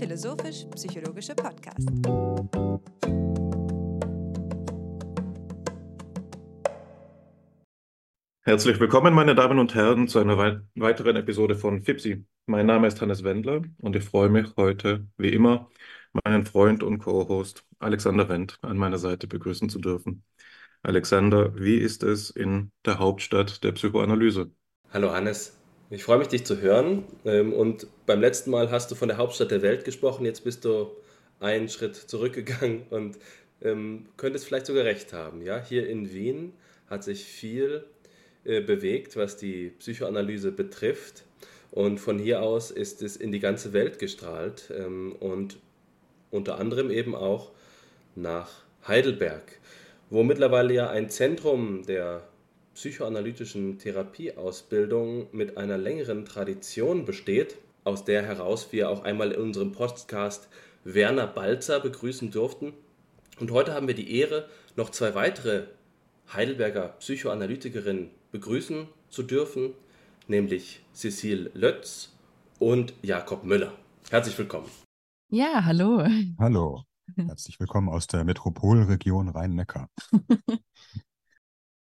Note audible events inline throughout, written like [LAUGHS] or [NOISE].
philosophisch-psychologische Podcast. Herzlich willkommen, meine Damen und Herren, zu einer wei weiteren Episode von FIPSI. Mein Name ist Hannes Wendler und ich freue mich heute, wie immer, meinen Freund und Co-Host Alexander Wendt an meiner Seite begrüßen zu dürfen. Alexander, wie ist es in der Hauptstadt der Psychoanalyse? Hallo Hannes, ich freue mich, dich zu hören. Ähm, und beim letzten Mal hast du von der Hauptstadt der Welt gesprochen, jetzt bist du einen Schritt zurückgegangen [LAUGHS] und ähm, könntest vielleicht sogar recht haben. Ja? Hier in Wien hat sich viel äh, bewegt, was die Psychoanalyse betrifft. Und von hier aus ist es in die ganze Welt gestrahlt ähm, und unter anderem eben auch nach Heidelberg, wo mittlerweile ja ein Zentrum der psychoanalytischen Therapieausbildung mit einer längeren Tradition besteht, aus der heraus wir auch einmal in unserem Podcast Werner Balzer begrüßen durften. Und heute haben wir die Ehre, noch zwei weitere Heidelberger Psychoanalytikerinnen begrüßen zu dürfen, nämlich Cecile Lötz und Jakob Müller. Herzlich willkommen. Ja, hallo. Hallo. Herzlich willkommen aus der Metropolregion Rhein-Neckar. [LAUGHS]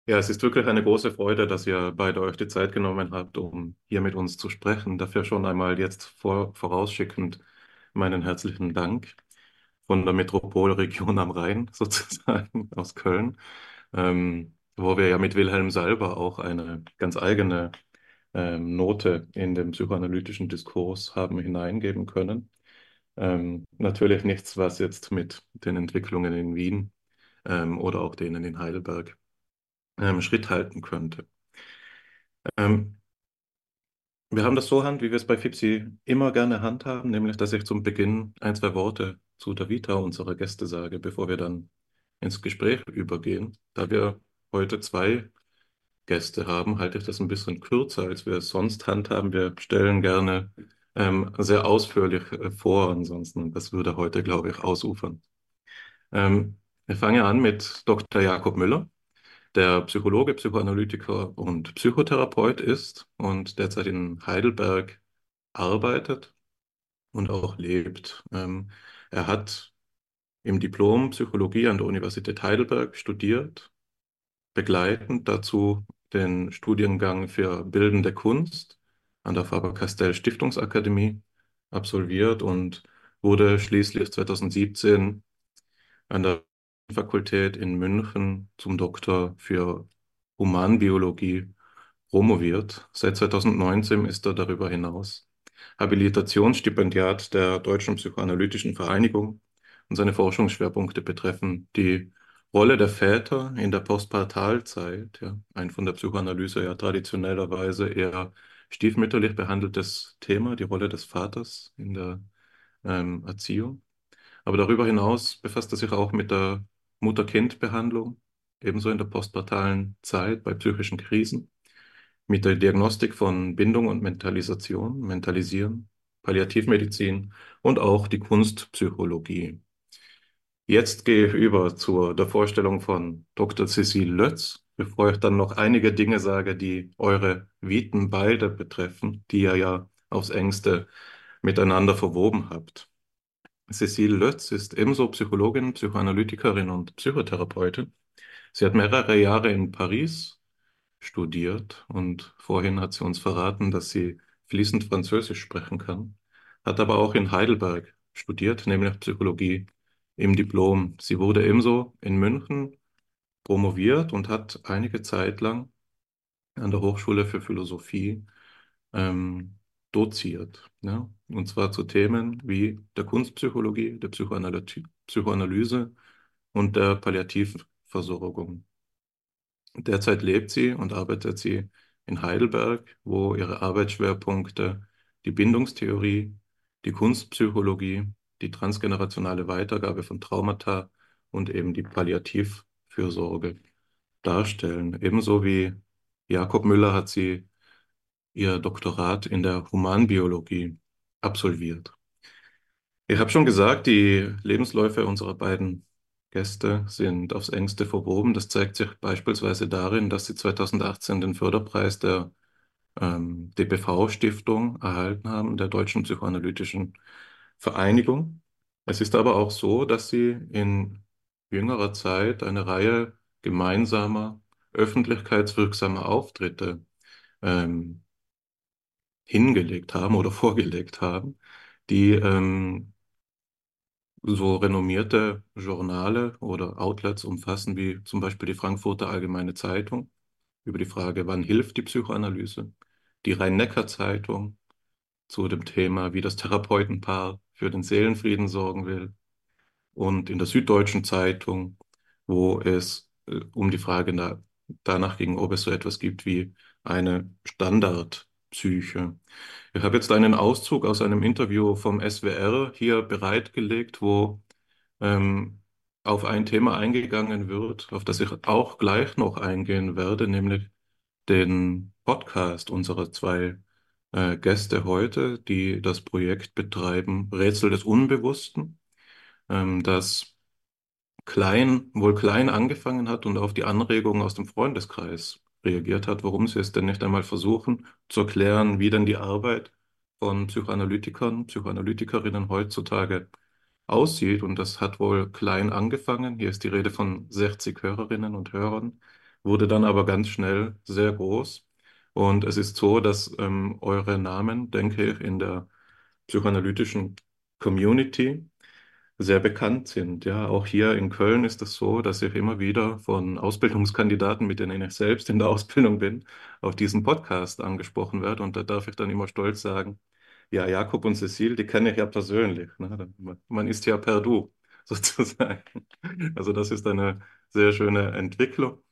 Ja, es ist wirklich eine große Freude, dass ihr beide euch die Zeit genommen habt, um hier mit uns zu sprechen. Dafür schon einmal jetzt vor, vorausschickend meinen herzlichen Dank von der Metropolregion am Rhein [LAUGHS] sozusagen aus Köln, ähm, wo wir ja mit Wilhelm Salber auch eine ganz eigene ähm, Note in den psychoanalytischen Diskurs haben hineingeben können. Ähm, natürlich nichts, was jetzt mit den Entwicklungen in Wien ähm, oder auch denen in Heidelberg ähm, Schritt halten könnte. Ähm, wir haben das so hand, wie wir es bei FIPSI immer gerne handhaben, nämlich dass ich zum Beginn ein, zwei Worte zu der Vita unserer Gäste sage, bevor wir dann ins Gespräch übergehen. Da wir heute zwei Gäste haben, halte ich das ein bisschen kürzer, als wir es sonst handhaben. Wir stellen gerne ähm, sehr ausführlich äh, vor, ansonsten, das würde heute, glaube ich, ausufern. Ähm, wir fangen an mit Dr. Jakob Müller der Psychologe, Psychoanalytiker und Psychotherapeut ist und derzeit in Heidelberg arbeitet und auch lebt. Ähm, er hat im Diplom Psychologie an der Universität Heidelberg studiert, begleitend dazu den Studiengang für Bildende Kunst an der Faber-Castell Stiftungsakademie absolviert und wurde schließlich 2017 an der Fakultät in München zum Doktor für Humanbiologie promoviert. Seit 2019 ist er darüber hinaus Habilitationsstipendiat der Deutschen Psychoanalytischen Vereinigung und seine Forschungsschwerpunkte betreffen die Rolle der Väter in der Postpartalzeit, ja, ein von der Psychoanalyse ja traditionellerweise eher stiefmütterlich behandeltes Thema, die Rolle des Vaters in der ähm, Erziehung. Aber darüber hinaus befasst er sich auch mit der Mutter-Kind-Behandlung, ebenso in der postpartalen Zeit bei psychischen Krisen, mit der Diagnostik von Bindung und Mentalisation, Mentalisieren, Palliativmedizin und auch die Kunstpsychologie. Jetzt gehe ich über zu der Vorstellung von Dr. Cecile Lötz, bevor ich dann noch einige Dinge sage, die eure Viten beide betreffen, die ihr ja aufs engste miteinander verwoben habt. Cecile Lötz ist ebenso Psychologin, Psychoanalytikerin und Psychotherapeutin. Sie hat mehrere Jahre in Paris studiert und vorhin hat sie uns verraten, dass sie fließend Französisch sprechen kann, hat aber auch in Heidelberg studiert, nämlich Psychologie im Diplom. Sie wurde ebenso in München promoviert und hat einige Zeit lang an der Hochschule für Philosophie ähm, doziert. Ja? Und zwar zu Themen wie der Kunstpsychologie, der Psychoanalyse und der Palliativversorgung. Derzeit lebt sie und arbeitet sie in Heidelberg, wo ihre Arbeitsschwerpunkte die Bindungstheorie, die Kunstpsychologie, die transgenerationale Weitergabe von Traumata und eben die Palliativfürsorge darstellen. Ebenso wie Jakob Müller hat sie ihr Doktorat in der Humanbiologie absolviert. Ich habe schon gesagt, die Lebensläufe unserer beiden Gäste sind aufs engste verwoben. Das zeigt sich beispielsweise darin, dass sie 2018 den Förderpreis der ähm, DBV-Stiftung erhalten haben, der Deutschen Psychoanalytischen Vereinigung. Es ist aber auch so, dass sie in jüngerer Zeit eine Reihe gemeinsamer, öffentlichkeitswirksamer Auftritte ähm, hingelegt haben oder vorgelegt haben, die ähm, so renommierte Journale oder Outlets umfassen, wie zum Beispiel die Frankfurter Allgemeine Zeitung über die Frage, wann hilft die Psychoanalyse, die Rhein-Neckar-Zeitung zu dem Thema, wie das Therapeutenpaar für den Seelenfrieden sorgen will und in der Süddeutschen Zeitung, wo es äh, um die Frage na, danach ging, ob es so etwas gibt wie eine Standardpsyche. Ich habe jetzt einen Auszug aus einem Interview vom SWR hier bereitgelegt, wo ähm, auf ein Thema eingegangen wird, auf das ich auch gleich noch eingehen werde, nämlich den Podcast unserer zwei äh, Gäste heute, die das Projekt betreiben, Rätsel des Unbewussten, ähm, das klein, wohl klein angefangen hat und auf die Anregungen aus dem Freundeskreis reagiert hat, warum sie es denn nicht einmal versuchen zu erklären, wie denn die Arbeit von Psychoanalytikern, Psychoanalytikerinnen heutzutage aussieht. Und das hat wohl klein angefangen. Hier ist die Rede von 60 Hörerinnen und Hörern, wurde dann aber ganz schnell sehr groß. Und es ist so, dass ähm, eure Namen, denke ich, in der psychoanalytischen Community sehr bekannt sind. Ja, auch hier in Köln ist es so, dass ich immer wieder von Ausbildungskandidaten, mit denen ich selbst in der Ausbildung bin, auf diesen Podcast angesprochen werde. Und da darf ich dann immer stolz sagen, ja, Jakob und Cecile, die kenne ich ja persönlich. Ne? Man ist ja per Du [LAUGHS] sozusagen. Also das ist eine sehr schöne Entwicklung.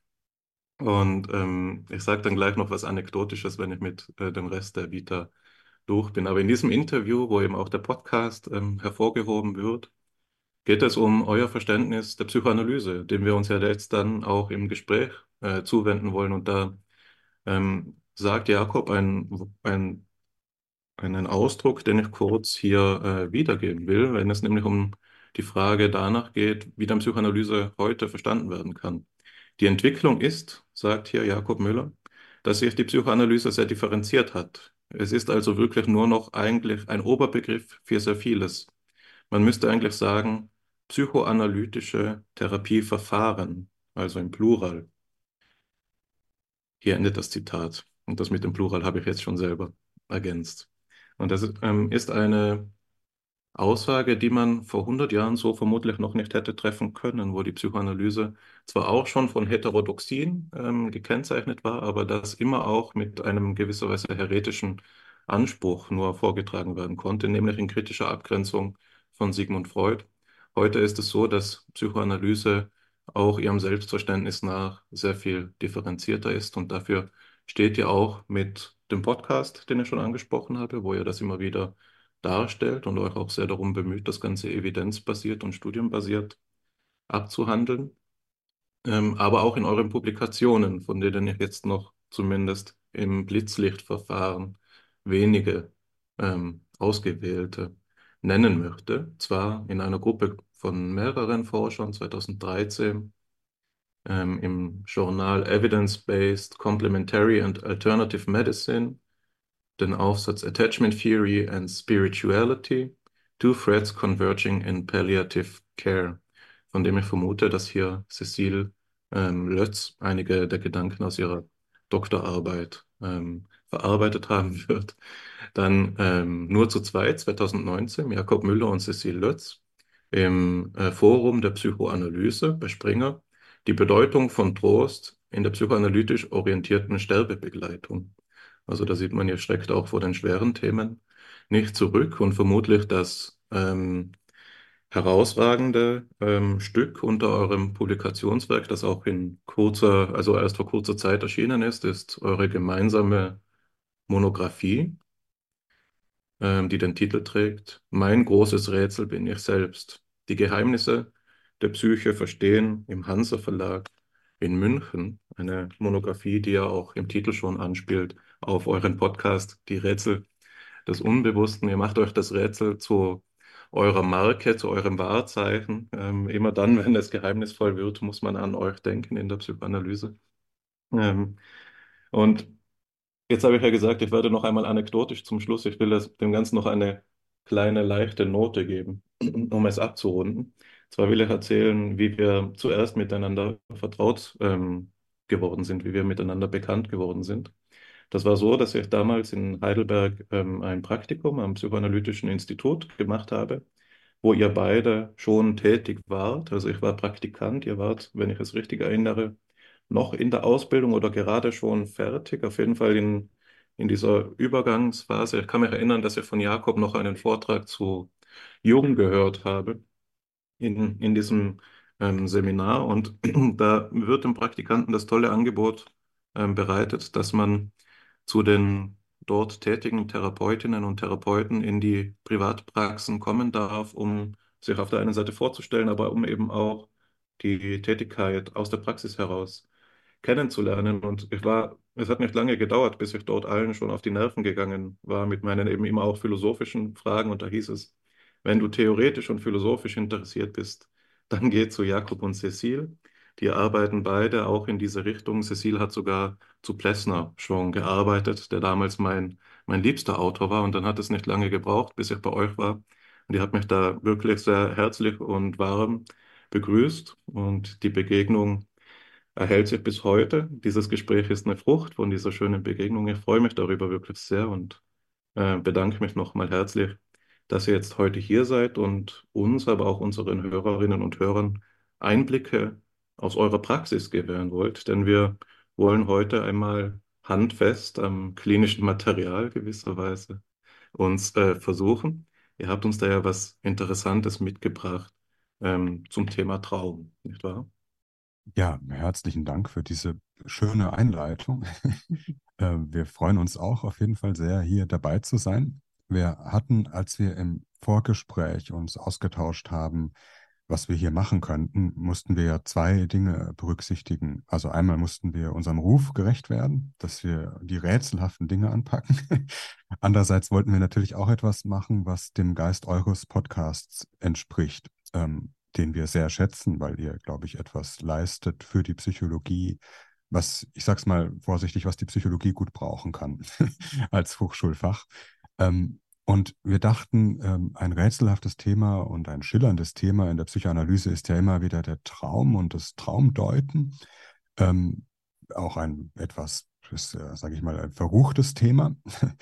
Und ähm, ich sage dann gleich noch was Anekdotisches, wenn ich mit äh, dem Rest der Vita durch bin. Aber in diesem Interview, wo eben auch der Podcast ähm, hervorgehoben wird, geht es um euer Verständnis der Psychoanalyse, dem wir uns ja jetzt dann auch im Gespräch äh, zuwenden wollen. Und da ähm, sagt Jakob ein, ein, einen Ausdruck, den ich kurz hier äh, wiedergeben will, wenn es nämlich um die Frage danach geht, wie dann Psychoanalyse heute verstanden werden kann. Die Entwicklung ist, sagt hier Jakob Müller, dass sich die Psychoanalyse sehr differenziert hat. Es ist also wirklich nur noch eigentlich ein Oberbegriff für sehr vieles. Man müsste eigentlich sagen, psychoanalytische Therapieverfahren, also im Plural. Hier endet das Zitat. Und das mit dem Plural habe ich jetzt schon selber ergänzt. Und das ähm, ist eine Aussage, die man vor 100 Jahren so vermutlich noch nicht hätte treffen können, wo die Psychoanalyse zwar auch schon von Heterodoxien ähm, gekennzeichnet war, aber das immer auch mit einem gewisserweise heretischen Anspruch nur vorgetragen werden konnte, nämlich in kritischer Abgrenzung von Sigmund Freud. Heute ist es so, dass Psychoanalyse auch ihrem Selbstverständnis nach sehr viel differenzierter ist und dafür steht ja auch mit dem Podcast, den ich schon angesprochen habe, wo ihr das immer wieder darstellt und euch auch sehr darum bemüht, das Ganze evidenzbasiert und studienbasiert abzuhandeln. Ähm, aber auch in euren Publikationen, von denen ich jetzt noch zumindest im Blitzlichtverfahren wenige ähm, ausgewählte nennen möchte. Zwar in einer Gruppe von mehreren Forschern 2013 ähm, im Journal Evidence-Based Complementary and Alternative Medicine den Aufsatz Attachment Theory and Spirituality, Two Threads Converging in Palliative Care, von dem ich vermute, dass hier Cecile ähm, Lötz einige der Gedanken aus ihrer Doktorarbeit ähm, verarbeitet haben [LAUGHS] wird. Dann ähm, nur zu zweit, 2019, Jakob Müller und Cecile Lötz im äh, Forum der Psychoanalyse bei Springer, die Bedeutung von Trost in der psychoanalytisch orientierten Sterbebegleitung. Also da sieht man, ihr schreckt auch vor den schweren Themen nicht zurück und vermutlich das ähm, herausragende ähm, Stück unter eurem Publikationswerk, das auch in kurzer, also erst vor kurzer Zeit erschienen ist, ist eure gemeinsame Monographie, ähm, die den Titel trägt Mein großes Rätsel bin ich selbst. Die Geheimnisse der Psyche verstehen im Hansa Verlag in München. Eine Monographie, die ja auch im Titel schon anspielt auf euren Podcast, die Rätsel des Unbewussten. Ihr macht euch das Rätsel zu eurer Marke, zu eurem Wahrzeichen. Ähm, immer dann, [LAUGHS] wenn es geheimnisvoll wird, muss man an euch denken in der Psychoanalyse. Ähm, und jetzt habe ich ja gesagt, ich werde noch einmal anekdotisch zum Schluss. Ich will das, dem Ganzen noch eine kleine leichte Note geben, [CLEARS THROAT] um es abzurunden. Zwar will ich erzählen, wie wir zuerst miteinander vertraut ähm, geworden sind, wie wir miteinander bekannt geworden sind. Das war so, dass ich damals in Heidelberg ähm, ein Praktikum am Psychoanalytischen Institut gemacht habe, wo ihr beide schon tätig wart. Also ich war Praktikant, ihr wart, wenn ich es richtig erinnere, noch in der Ausbildung oder gerade schon fertig, auf jeden Fall in, in dieser Übergangsphase. Ich kann mich erinnern, dass ich von Jakob noch einen Vortrag zu Jung gehört habe in, in diesem ähm, Seminar und [CLEARS THROAT] da wird dem Praktikanten das tolle Angebot ähm, bereitet, dass man zu den dort tätigen Therapeutinnen und Therapeuten in die Privatpraxen kommen darf, um sich auf der einen Seite vorzustellen, aber um eben auch die Tätigkeit aus der Praxis heraus kennenzulernen. Und ich war, es hat nicht lange gedauert, bis ich dort allen schon auf die Nerven gegangen war mit meinen eben immer auch philosophischen Fragen. Und da hieß es, wenn du theoretisch und philosophisch interessiert bist, dann geh zu Jakob und Cecile. Die arbeiten beide auch in diese Richtung. Cecile hat sogar zu Plessner schon gearbeitet, der damals mein, mein liebster Autor war. Und dann hat es nicht lange gebraucht, bis ich bei euch war. Und die hat mich da wirklich sehr herzlich und warm begrüßt. Und die Begegnung erhält sich bis heute. Dieses Gespräch ist eine Frucht von dieser schönen Begegnung. Ich freue mich darüber wirklich sehr und äh, bedanke mich nochmal herzlich, dass ihr jetzt heute hier seid und uns, aber auch unseren Hörerinnen und Hörern Einblicke aus eurer Praxis gewähren wollt. Denn wir wollen heute einmal handfest am klinischen Material gewisserweise uns äh, versuchen. Ihr habt uns da ja was Interessantes mitgebracht ähm, zum Thema Traum, nicht wahr? Ja, herzlichen Dank für diese schöne Einleitung. [LAUGHS] Äh, wir freuen uns auch auf jeden Fall sehr, hier dabei zu sein. Wir hatten, als wir im Vorgespräch uns ausgetauscht haben, was wir hier machen könnten, mussten wir ja zwei Dinge berücksichtigen. Also einmal mussten wir unserem Ruf gerecht werden, dass wir die rätselhaften Dinge anpacken. [LAUGHS] Andererseits wollten wir natürlich auch etwas machen, was dem Geist eures Podcasts entspricht. Ähm, den wir sehr schätzen, weil ihr, glaube ich, etwas leistet für die Psychologie, was, ich sag's mal vorsichtig, was die Psychologie gut brauchen kann [LAUGHS] als Hochschulfach. Ähm, und wir dachten, ähm, ein rätselhaftes Thema und ein schillerndes Thema in der Psychoanalyse ist ja immer wieder der Traum und das Traumdeuten. Ähm, auch ein etwas, äh, sage ich mal, ein verruchtes Thema. [LAUGHS]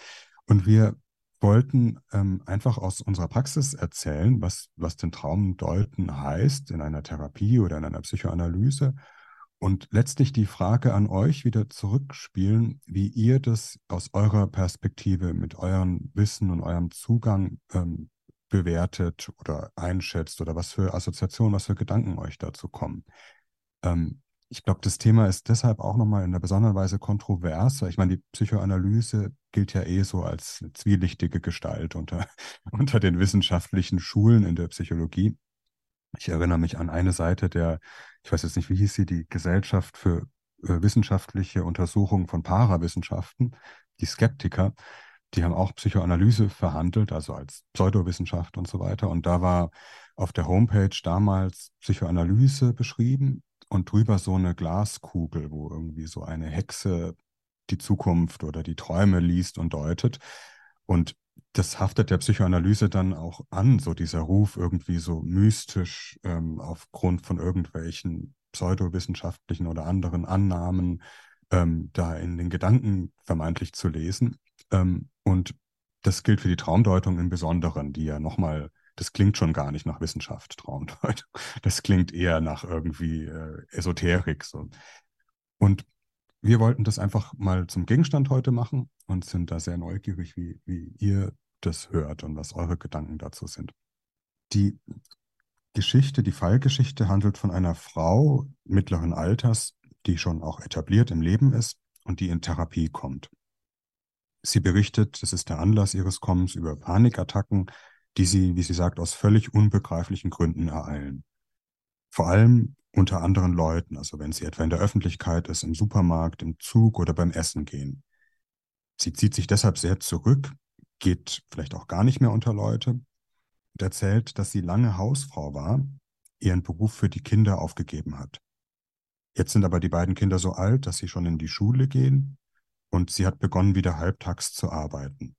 Und wir wollten ähm, einfach aus unserer Praxis erzählen, was, was den Traumdeuten heißt in einer Therapie oder in einer Psychoanalyse und letztlich die Frage an euch wieder zurückspielen, wie ihr das aus eurer Perspektive mit eurem Wissen und eurem Zugang ähm, bewertet oder einschätzt oder was für Assoziationen, was für Gedanken euch dazu kommen. Ähm, ich glaube, das Thema ist deshalb auch nochmal in einer besonderen Weise kontrovers, weil ich meine, die Psychoanalyse gilt ja eh so als zwielichtige Gestalt unter, [LAUGHS] unter den wissenschaftlichen Schulen in der Psychologie. Ich erinnere mich an eine Seite der, ich weiß jetzt nicht, wie hieß sie, die Gesellschaft für äh, wissenschaftliche Untersuchung von Parawissenschaften, die Skeptiker, die haben auch Psychoanalyse verhandelt, also als Pseudowissenschaft und so weiter. Und da war auf der Homepage damals Psychoanalyse beschrieben und drüber so eine Glaskugel, wo irgendwie so eine Hexe die Zukunft oder die Träume liest und deutet. Und das haftet der Psychoanalyse dann auch an, so dieser Ruf irgendwie so mystisch ähm, aufgrund von irgendwelchen pseudowissenschaftlichen oder anderen Annahmen ähm, da in den Gedanken vermeintlich zu lesen. Ähm, und das gilt für die Traumdeutung im Besonderen, die ja nochmal das klingt schon gar nicht nach Wissenschaft, Traumdeutung. [LAUGHS] Das klingt eher nach irgendwie äh, Esoterik. So. Und wir wollten das einfach mal zum Gegenstand heute machen und sind da sehr neugierig, wie, wie ihr das hört und was eure Gedanken dazu sind. Die Geschichte, die Fallgeschichte handelt von einer Frau mittleren Alters, die schon auch etabliert im Leben ist und die in Therapie kommt. Sie berichtet, das ist der Anlass ihres Kommens, über Panikattacken, die sie, wie sie sagt, aus völlig unbegreiflichen Gründen ereilen. Vor allem unter anderen Leuten, also wenn sie etwa in der Öffentlichkeit ist, im Supermarkt, im Zug oder beim Essen gehen. Sie zieht sich deshalb sehr zurück, geht vielleicht auch gar nicht mehr unter Leute und erzählt, dass sie lange Hausfrau war, ihren Beruf für die Kinder aufgegeben hat. Jetzt sind aber die beiden Kinder so alt, dass sie schon in die Schule gehen und sie hat begonnen, wieder halbtags zu arbeiten.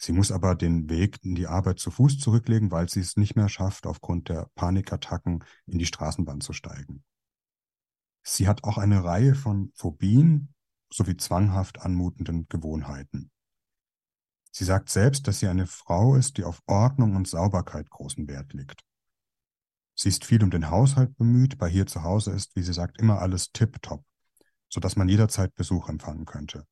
Sie muss aber den Weg in die Arbeit zu Fuß zurücklegen, weil sie es nicht mehr schafft, aufgrund der Panikattacken in die Straßenbahn zu steigen. Sie hat auch eine Reihe von Phobien sowie zwanghaft anmutenden Gewohnheiten. Sie sagt selbst, dass sie eine Frau ist, die auf Ordnung und Sauberkeit großen Wert legt. Sie ist viel um den Haushalt bemüht, bei hier zu Hause ist, wie sie sagt, immer alles tipptopp, sodass man jederzeit Besuch empfangen könnte.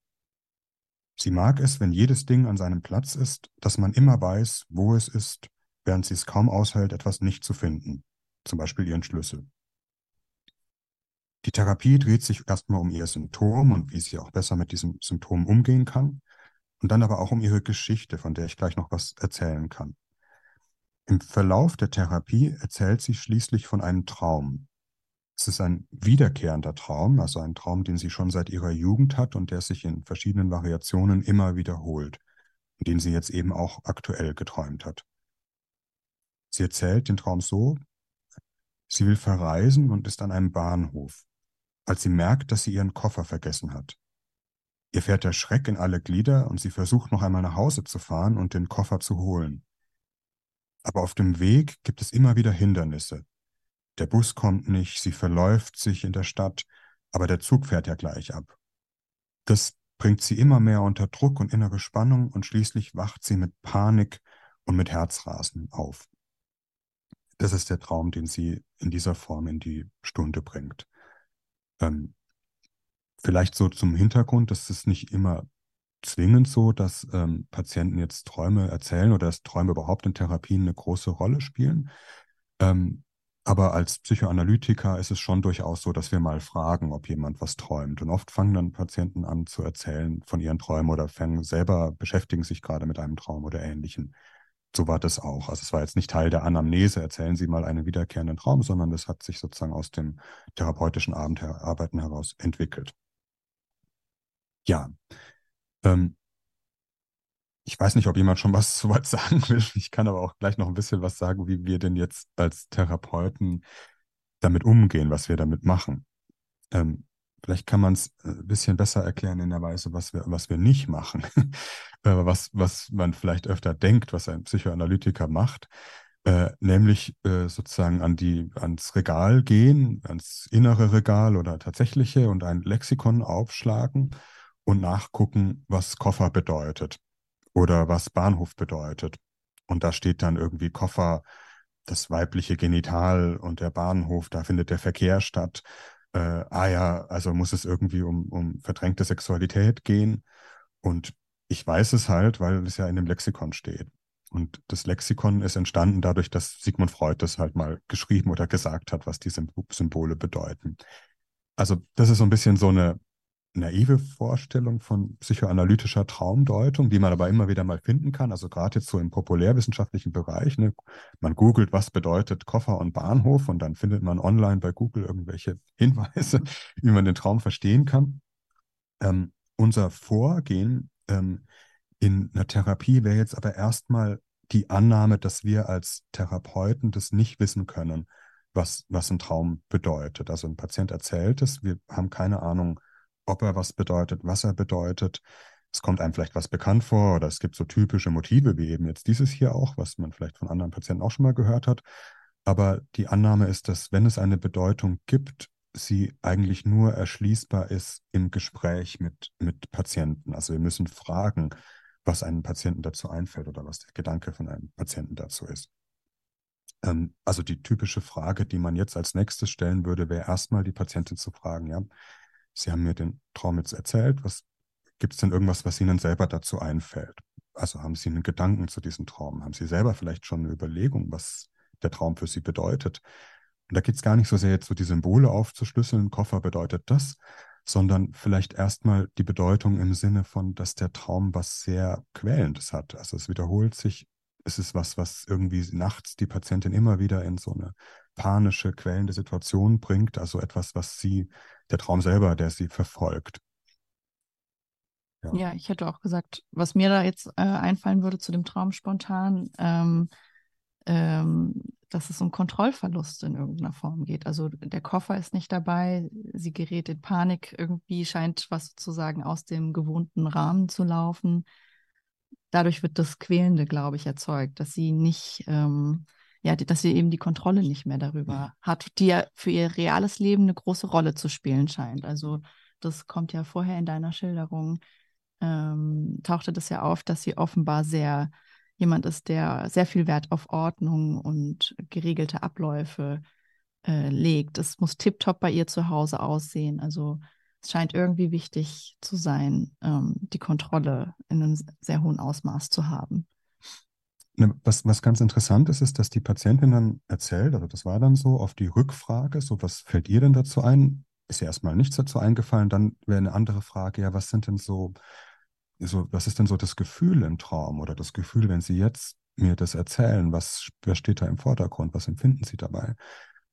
Sie mag es, wenn jedes Ding an seinem Platz ist, dass man immer weiß, wo es ist, während sie es kaum aushält, etwas nicht zu finden, zum Beispiel ihren Schlüssel. Die Therapie dreht sich erstmal um ihr Symptom und wie sie auch besser mit diesem Symptom umgehen kann und dann aber auch um ihre Geschichte, von der ich gleich noch was erzählen kann. Im Verlauf der Therapie erzählt sie schließlich von einem Traum, es ist ein wiederkehrender Traum, also ein Traum, den sie schon seit ihrer Jugend hat und der sich in verschiedenen Variationen immer wiederholt und den sie jetzt eben auch aktuell geträumt hat. Sie erzählt den Traum so, sie will verreisen und ist an einem Bahnhof, als sie merkt, dass sie ihren Koffer vergessen hat. Ihr fährt der Schreck in alle Glieder und sie versucht noch einmal nach Hause zu fahren und den Koffer zu holen. Aber auf dem Weg gibt es immer wieder Hindernisse, der Bus kommt nicht, sie verläuft sich in der Stadt, aber der Zug fährt ja gleich ab. Das bringt sie immer mehr unter Druck und innere Spannung und schließlich wacht sie mit Panik und mit Herzrasen auf. Das ist der Traum, den sie in dieser Form in die Stunde bringt. Ähm, vielleicht so zum Hintergrund, das ist nicht immer zwingend so, dass ähm, Patienten jetzt Träume erzählen oder dass Träume überhaupt in Therapien eine große Rolle spielen. Ähm, aber als Psychoanalytiker ist es schon durchaus so, dass wir mal fragen, ob jemand was träumt. Und oft fangen dann Patienten an zu erzählen von ihren Träumen oder fangen selber, beschäftigen sich gerade mit einem Traum oder ähnlichem. So war das auch. Also es war jetzt nicht Teil der Anamnese, erzählen Sie mal einen wiederkehrenden Traum, sondern das hat sich sozusagen aus dem therapeutischen Arbeiten heraus entwickelt. Ja, ähm, ich weiß nicht, ob jemand schon was [LAUGHS] zu weit sagen will. Ich kann aber auch gleich noch ein bisschen was sagen, wie wir denn jetzt als Therapeuten damit umgehen, was wir damit machen. Ähm, vielleicht kann man es äh, ein bisschen besser erklären in der Weise, was wir, was wir nicht machen. [LAUGHS] äh, was, was man vielleicht öfter denkt, was ein Psychoanalytiker macht. Äh, nämlich äh, sozusagen an die, ans Regal gehen, ans innere Regal oder tatsächliche und ein Lexikon aufschlagen und nachgucken, was Koffer bedeutet oder was Bahnhof bedeutet. Und da steht dann irgendwie Koffer, das weibliche Genital und der Bahnhof, da findet der Verkehr statt. Äh, ah ja, also muss es irgendwie um, um verdrängte Sexualität gehen. Und ich weiß es halt, weil es ja in dem Lexikon steht. Und das Lexikon ist entstanden dadurch, dass Sigmund Freud das halt mal geschrieben oder gesagt hat, was die Symbole bedeuten. Also das ist so ein bisschen so eine naive Vorstellung von psychoanalytischer Traumdeutung, die man aber immer wieder mal finden kann. Also gerade jetzt so im populärwissenschaftlichen Bereich. Ne? Man googelt, was bedeutet Koffer und Bahnhof und dann findet man online bei Google irgendwelche [LAUGHS] Hinweise, wie man den Traum verstehen kann. Ähm, unser Vorgehen ähm, in einer Therapie wäre jetzt aber erstmal die Annahme, dass wir als Therapeuten das nicht wissen können, was, was ein Traum bedeutet. Also ein Patient erzählt es, wir haben keine Ahnung, ob er was bedeutet, was er bedeutet. Es kommt einem vielleicht was bekannt vor oder es gibt so typische Motive, wie eben jetzt dieses hier auch, was man vielleicht von anderen Patienten auch schon mal gehört hat. Aber die Annahme ist, dass wenn es eine Bedeutung gibt, sie eigentlich nur erschließbar ist im Gespräch mit, mit Patienten. Also wir müssen fragen, was einem Patienten dazu einfällt oder was der Gedanke von einem Patienten dazu ist. Ähm, also die typische Frage, die man jetzt als nächstes stellen würde, wäre erstmal die Patientin zu fragen, ja, Sie haben mir den Traum jetzt erzählt. Was gibt es denn irgendwas, was Ihnen selber dazu einfällt? Also haben Sie einen Gedanken zu diesem Traum? Haben Sie selber vielleicht schon eine Überlegung, was der Traum für Sie bedeutet? Und da geht es gar nicht so sehr jetzt so die Symbole aufzuschlüsseln, Koffer bedeutet das, sondern vielleicht erstmal die Bedeutung im Sinne von, dass der Traum was sehr Quälendes hat. Also es wiederholt sich, es ist was, was irgendwie nachts die Patientin immer wieder in so eine panische, quälende Situation bringt, also etwas, was sie der Traum selber, der sie verfolgt. Ja. ja, ich hätte auch gesagt, was mir da jetzt äh, einfallen würde zu dem Traum spontan, ähm, ähm, dass es um Kontrollverlust in irgendeiner Form geht. Also der Koffer ist nicht dabei, sie gerät in Panik, irgendwie scheint was sozusagen aus dem gewohnten Rahmen zu laufen. dadurch wird das Quälende, glaube ich, erzeugt, dass sie nicht, ähm, ja, dass sie eben die Kontrolle nicht mehr darüber hat, die ja für ihr reales Leben eine große Rolle zu spielen scheint. Also das kommt ja vorher in deiner Schilderung, ähm, tauchte das ja auf, dass sie offenbar sehr jemand ist, der sehr viel Wert auf Ordnung und geregelte Abläufe äh, legt. Es muss tiptop bei ihr zu Hause aussehen. Also es scheint irgendwie wichtig zu sein, ähm, die Kontrolle in einem sehr hohen Ausmaß zu haben. Ne, was, was ganz interessant ist, ist, dass die Patientin dann erzählt, also das war dann so, auf die Rückfrage, so was fällt ihr denn dazu ein? Ist ja erstmal nichts dazu eingefallen, dann wäre eine andere Frage, ja, was sind denn so, so, was ist denn so das Gefühl im Traum oder das Gefühl, wenn Sie jetzt mir das erzählen, was, wer steht da im Vordergrund, was empfinden Sie dabei?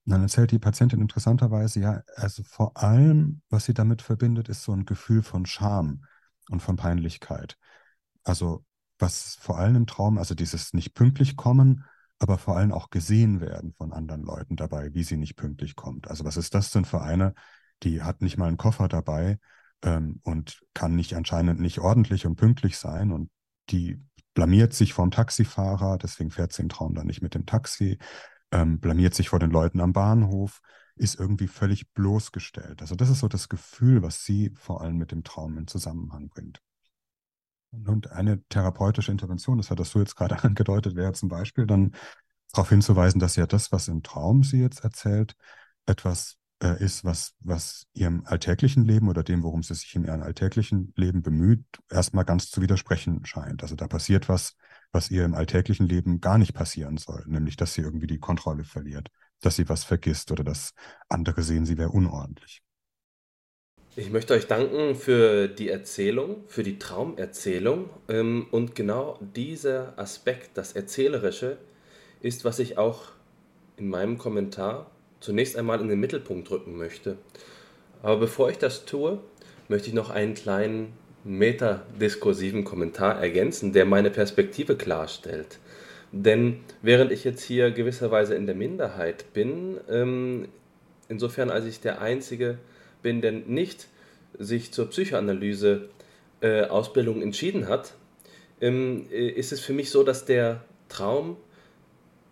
Und dann erzählt die Patientin interessanterweise, ja, also vor allem, was sie damit verbindet, ist so ein Gefühl von Scham und von Peinlichkeit. Also was vor allem im Traum, also dieses nicht pünktlich kommen, aber vor allem auch gesehen werden von anderen Leuten dabei, wie sie nicht pünktlich kommt. Also was ist das denn für eine, die hat nicht mal einen Koffer dabei ähm, und kann nicht anscheinend nicht ordentlich und pünktlich sein und die blamiert sich vom Taxifahrer, deswegen fährt sie im Traum dann nicht mit dem Taxi ähm, blamiert sich vor den Leuten am Bahnhof, ist irgendwie völlig bloßgestellt. Also das ist so das Gefühl, was sie vor allem mit dem Traum in Zusammenhang bringt. Und eine therapeutische Intervention, das hattest du jetzt gerade [LAUGHS] angedeutet, wäre zum Beispiel dann darauf hinzuweisen, dass ja das, was im Traum sie jetzt erzählt, etwas äh, ist, was, was ihrem alltäglichen Leben oder dem, worum sie sich in ihrem alltäglichen Leben bemüht, erstmal ganz zu widersprechen scheint. Also da passiert was, was ihr im alltäglichen Leben gar nicht passieren soll, nämlich dass sie irgendwie die Kontrolle verliert, dass sie was vergisst oder dass andere sehen, sie wäre unordentlich. Ich möchte euch danken für die Erzählung, für die Traumerzählung. Ähm, und genau dieser Aspekt, das Erzählerische, ist, was ich auch in meinem Kommentar zunächst einmal in den Mittelpunkt rücken möchte. Aber bevor ich das tue, möchte ich noch einen kleinen metadiskursiven Kommentar ergänzen, der meine Perspektive klarstellt. Denn während ich jetzt hier gewisserweise in der Minderheit bin, ähm, insofern als ich der Einzige bin, der nicht sich zur Psychoanalyse äh, Ausbildung entschieden hat, ähm, äh, ist es für mich so, dass der Traum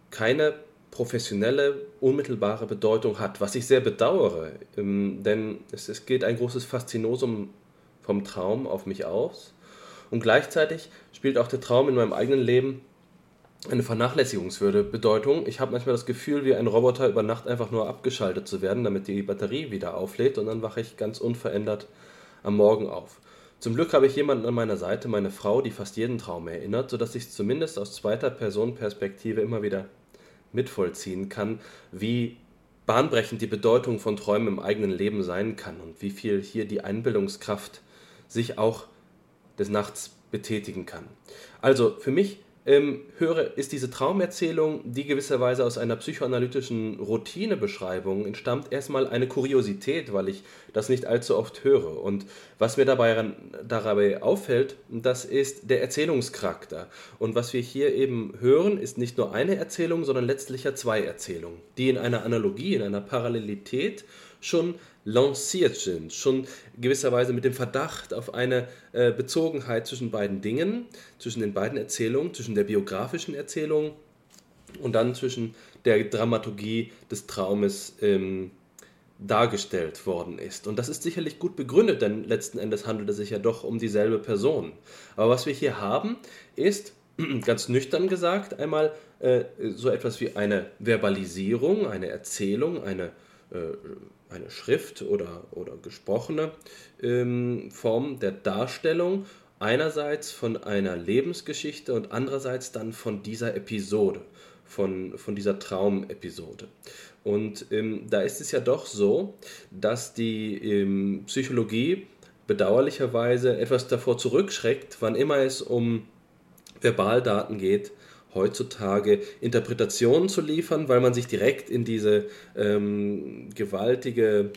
keine professionelle, unmittelbare Bedeutung hat, was ich sehr bedauere, ähm, denn es, es geht ein großes Faszinosum vom Traum auf mich aus. Und gleichzeitig spielt auch der Traum in meinem eigenen Leben eine vernachlässigungswürde Bedeutung. Ich habe manchmal das Gefühl, wie ein Roboter über Nacht einfach nur abgeschaltet zu werden, damit die Batterie wieder auflädt und dann wache ich ganz unverändert am Morgen auf. Zum Glück habe ich jemanden an meiner Seite, meine Frau, die fast jeden Traum erinnert, sodass ich zumindest aus zweiter Person Perspektive immer wieder mitvollziehen kann, wie bahnbrechend die Bedeutung von Träumen im eigenen Leben sein kann und wie viel hier die Einbildungskraft sich auch des Nachts betätigen kann. Also für mich ähm, höre, ist diese Traumerzählung, die gewisserweise aus einer psychoanalytischen Routinebeschreibung entstammt, erstmal eine Kuriosität, weil ich das nicht allzu oft höre. Und was mir dabei, dabei auffällt, das ist der Erzählungscharakter. Und was wir hier eben hören, ist nicht nur eine Erzählung, sondern letztlich ja zwei Erzählungen, die in einer Analogie, in einer Parallelität schon lanciert sind, schon gewisserweise mit dem Verdacht auf eine äh, Bezogenheit zwischen beiden Dingen, zwischen den beiden Erzählungen, zwischen der biografischen Erzählung und dann zwischen der Dramaturgie des Traumes ähm, dargestellt worden ist. Und das ist sicherlich gut begründet, denn letzten Endes handelt es sich ja doch um dieselbe Person. Aber was wir hier haben, ist, [CLEARS THROAT] ganz nüchtern gesagt, einmal äh, so etwas wie eine Verbalisierung, eine Erzählung, eine äh, eine Schrift oder, oder gesprochene ähm, Form der Darstellung, einerseits von einer Lebensgeschichte und andererseits dann von dieser Episode, von, von dieser Traumepisode. Und ähm, da ist es ja doch so, dass die ähm, Psychologie bedauerlicherweise etwas davor zurückschreckt, wann immer es um Verbaldaten geht, heutzutage Interpretationen zu liefern, weil man sich direkt in diese ähm, gewaltige,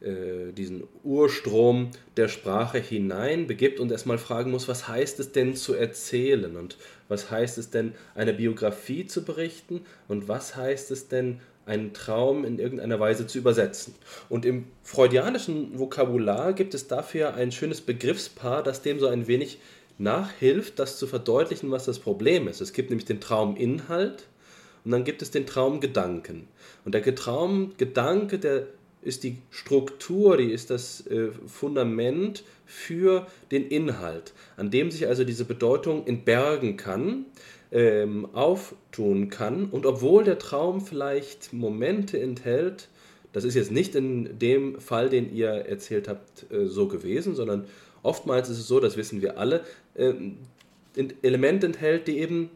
äh, diesen Urstrom der Sprache hinein begibt und erstmal fragen muss, was heißt es denn zu erzählen und was heißt es denn eine Biografie zu berichten und was heißt es denn einen Traum in irgendeiner Weise zu übersetzen. Und im freudianischen Vokabular gibt es dafür ein schönes Begriffspaar, das dem so ein wenig nachhilft, das zu verdeutlichen, was das Problem ist. Es gibt nämlich den Trauminhalt und dann gibt es den Traumgedanken. Und der Traumgedanke, der ist die Struktur, die ist das äh, Fundament für den Inhalt, an dem sich also diese Bedeutung entbergen kann, ähm, auftun kann. Und obwohl der Traum vielleicht Momente enthält, das ist jetzt nicht in dem Fall, den ihr erzählt habt, äh, so gewesen, sondern oftmals ist es so, das wissen wir alle, äh, Elemente enthält, die eben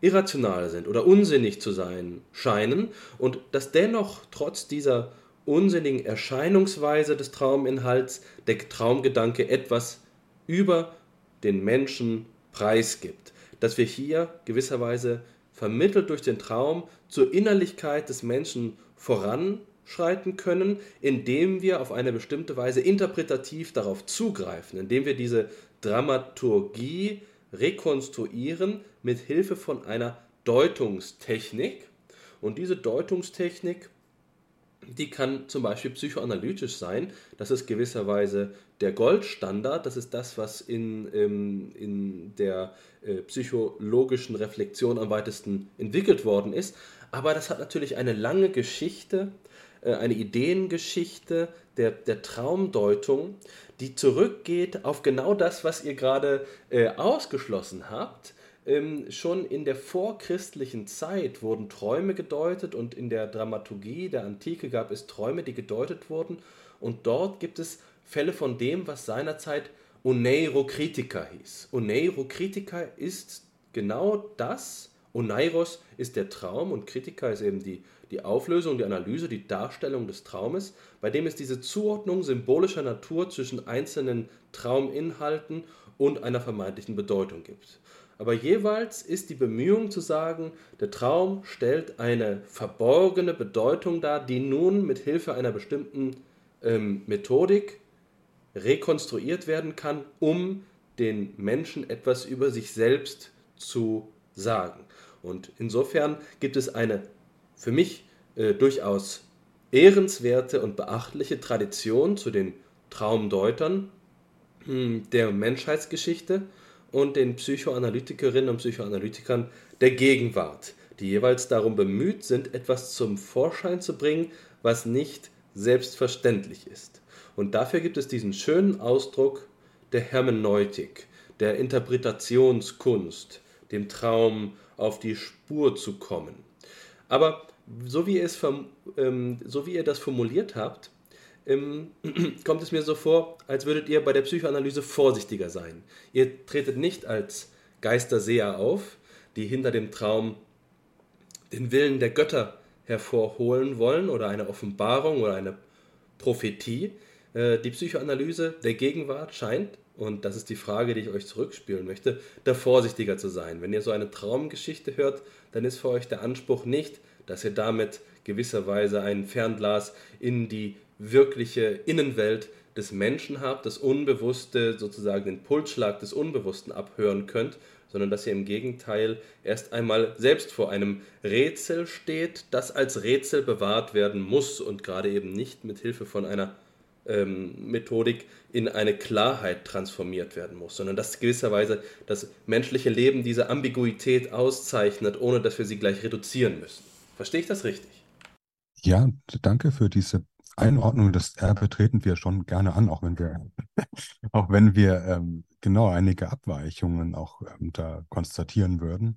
irrational sind oder unsinnig zu sein scheinen und dass dennoch trotz dieser unsinnigen Erscheinungsweise des Trauminhalts der Traumgedanke etwas über den Menschen preisgibt. Dass wir hier gewisserweise vermittelt durch den Traum zur Innerlichkeit des Menschen voranschreiten können, indem wir auf eine bestimmte Weise interpretativ darauf zugreifen, indem wir diese Dramaturgie rekonstruieren mit Hilfe von einer Deutungstechnik. Und diese Deutungstechnik die kann zum Beispiel psychoanalytisch sein. Das ist gewisserweise der Goldstandard. Das ist das, was in, ähm, in der äh, psychologischen Reflexion am weitesten entwickelt worden ist. Aber das hat natürlich eine lange Geschichte, eine Ideengeschichte der, der Traumdeutung, die zurückgeht auf genau das, was ihr gerade äh, ausgeschlossen habt ähm, schon in der vorchristlichen Zeit wurden Träume gedeutet und in der Dramaturgie der Antike gab es Träume, die gedeutet wurden. Und dort gibt es Fälle von dem, was seinerzeit Oneirokritika hieß. Oneirokritika ist genau das. Oneiros ist der Traum und Kritika ist eben die, die Auflösung, die Analyse, die Darstellung des Traumes, bei dem es diese Zuordnung symbolischer Natur zwischen einzelnen Trauminhalten und einer vermeintlichen Bedeutung gibt aber jeweils ist die Bemühung zu sagen, der Traum stellt eine verborgene Bedeutung dar, die nun mit Hilfe einer bestimmten ähm, Methodik rekonstruiert werden kann, um den Menschen etwas über sich selbst zu sagen. Und insofern gibt es eine für mich äh, durchaus ehrenswerte und beachtliche Tradition zu den Traumdeutern hm, der Menschheitsgeschichte und den Psychoanalytikerinnen und Psychoanalytikern der Gegenwart, die jeweils darum bemüht sind, etwas zum Vorschein zu bringen, was nicht selbstverständlich ist. Und dafür gibt es diesen schönen Ausdruck der Hermeneutik, der Interpretationskunst, dem Traum auf die Spur zu kommen. Aber so wie, es, ähm, so wie ihr das formuliert habt, ähm, [CLEARS THROAT] kommt es mir so vor, als würdet ihr bei der Psychoanalyse vorsichtiger sein. Ihr tretet nicht als Geisterseher auf, die hinter dem Traum den Willen der Götter hervorholen wollen oder eine Offenbarung oder eine Prophetie. Äh, die Psychoanalyse der Gegenwart scheint, und das ist die Frage, die ich euch zurückspielen möchte, da vorsichtiger zu sein. Wenn ihr so eine Traumgeschichte hört, dann ist für euch der Anspruch nicht, dass ihr damit gewisserweise ein Fernglas in die wirkliche Innenwelt des Menschen habt, das Unbewusste, sozusagen den Pulsschlag des Unbewussten abhören könnt, sondern dass ihr im Gegenteil erst einmal selbst vor einem Rätsel steht, das als Rätsel bewahrt werden muss und gerade eben nicht mit Hilfe von einer ähm, Methodik in eine Klarheit transformiert werden muss, sondern dass gewisserweise das menschliche Leben diese Ambiguität auszeichnet, ohne dass wir sie gleich reduzieren müssen. Verstehe ich das richtig? Ja, danke für diese Einordnung, das Erbe treten wir schon gerne an, auch wenn wir, [LAUGHS] auch wenn wir ähm, genau einige Abweichungen auch ähm, da konstatieren würden.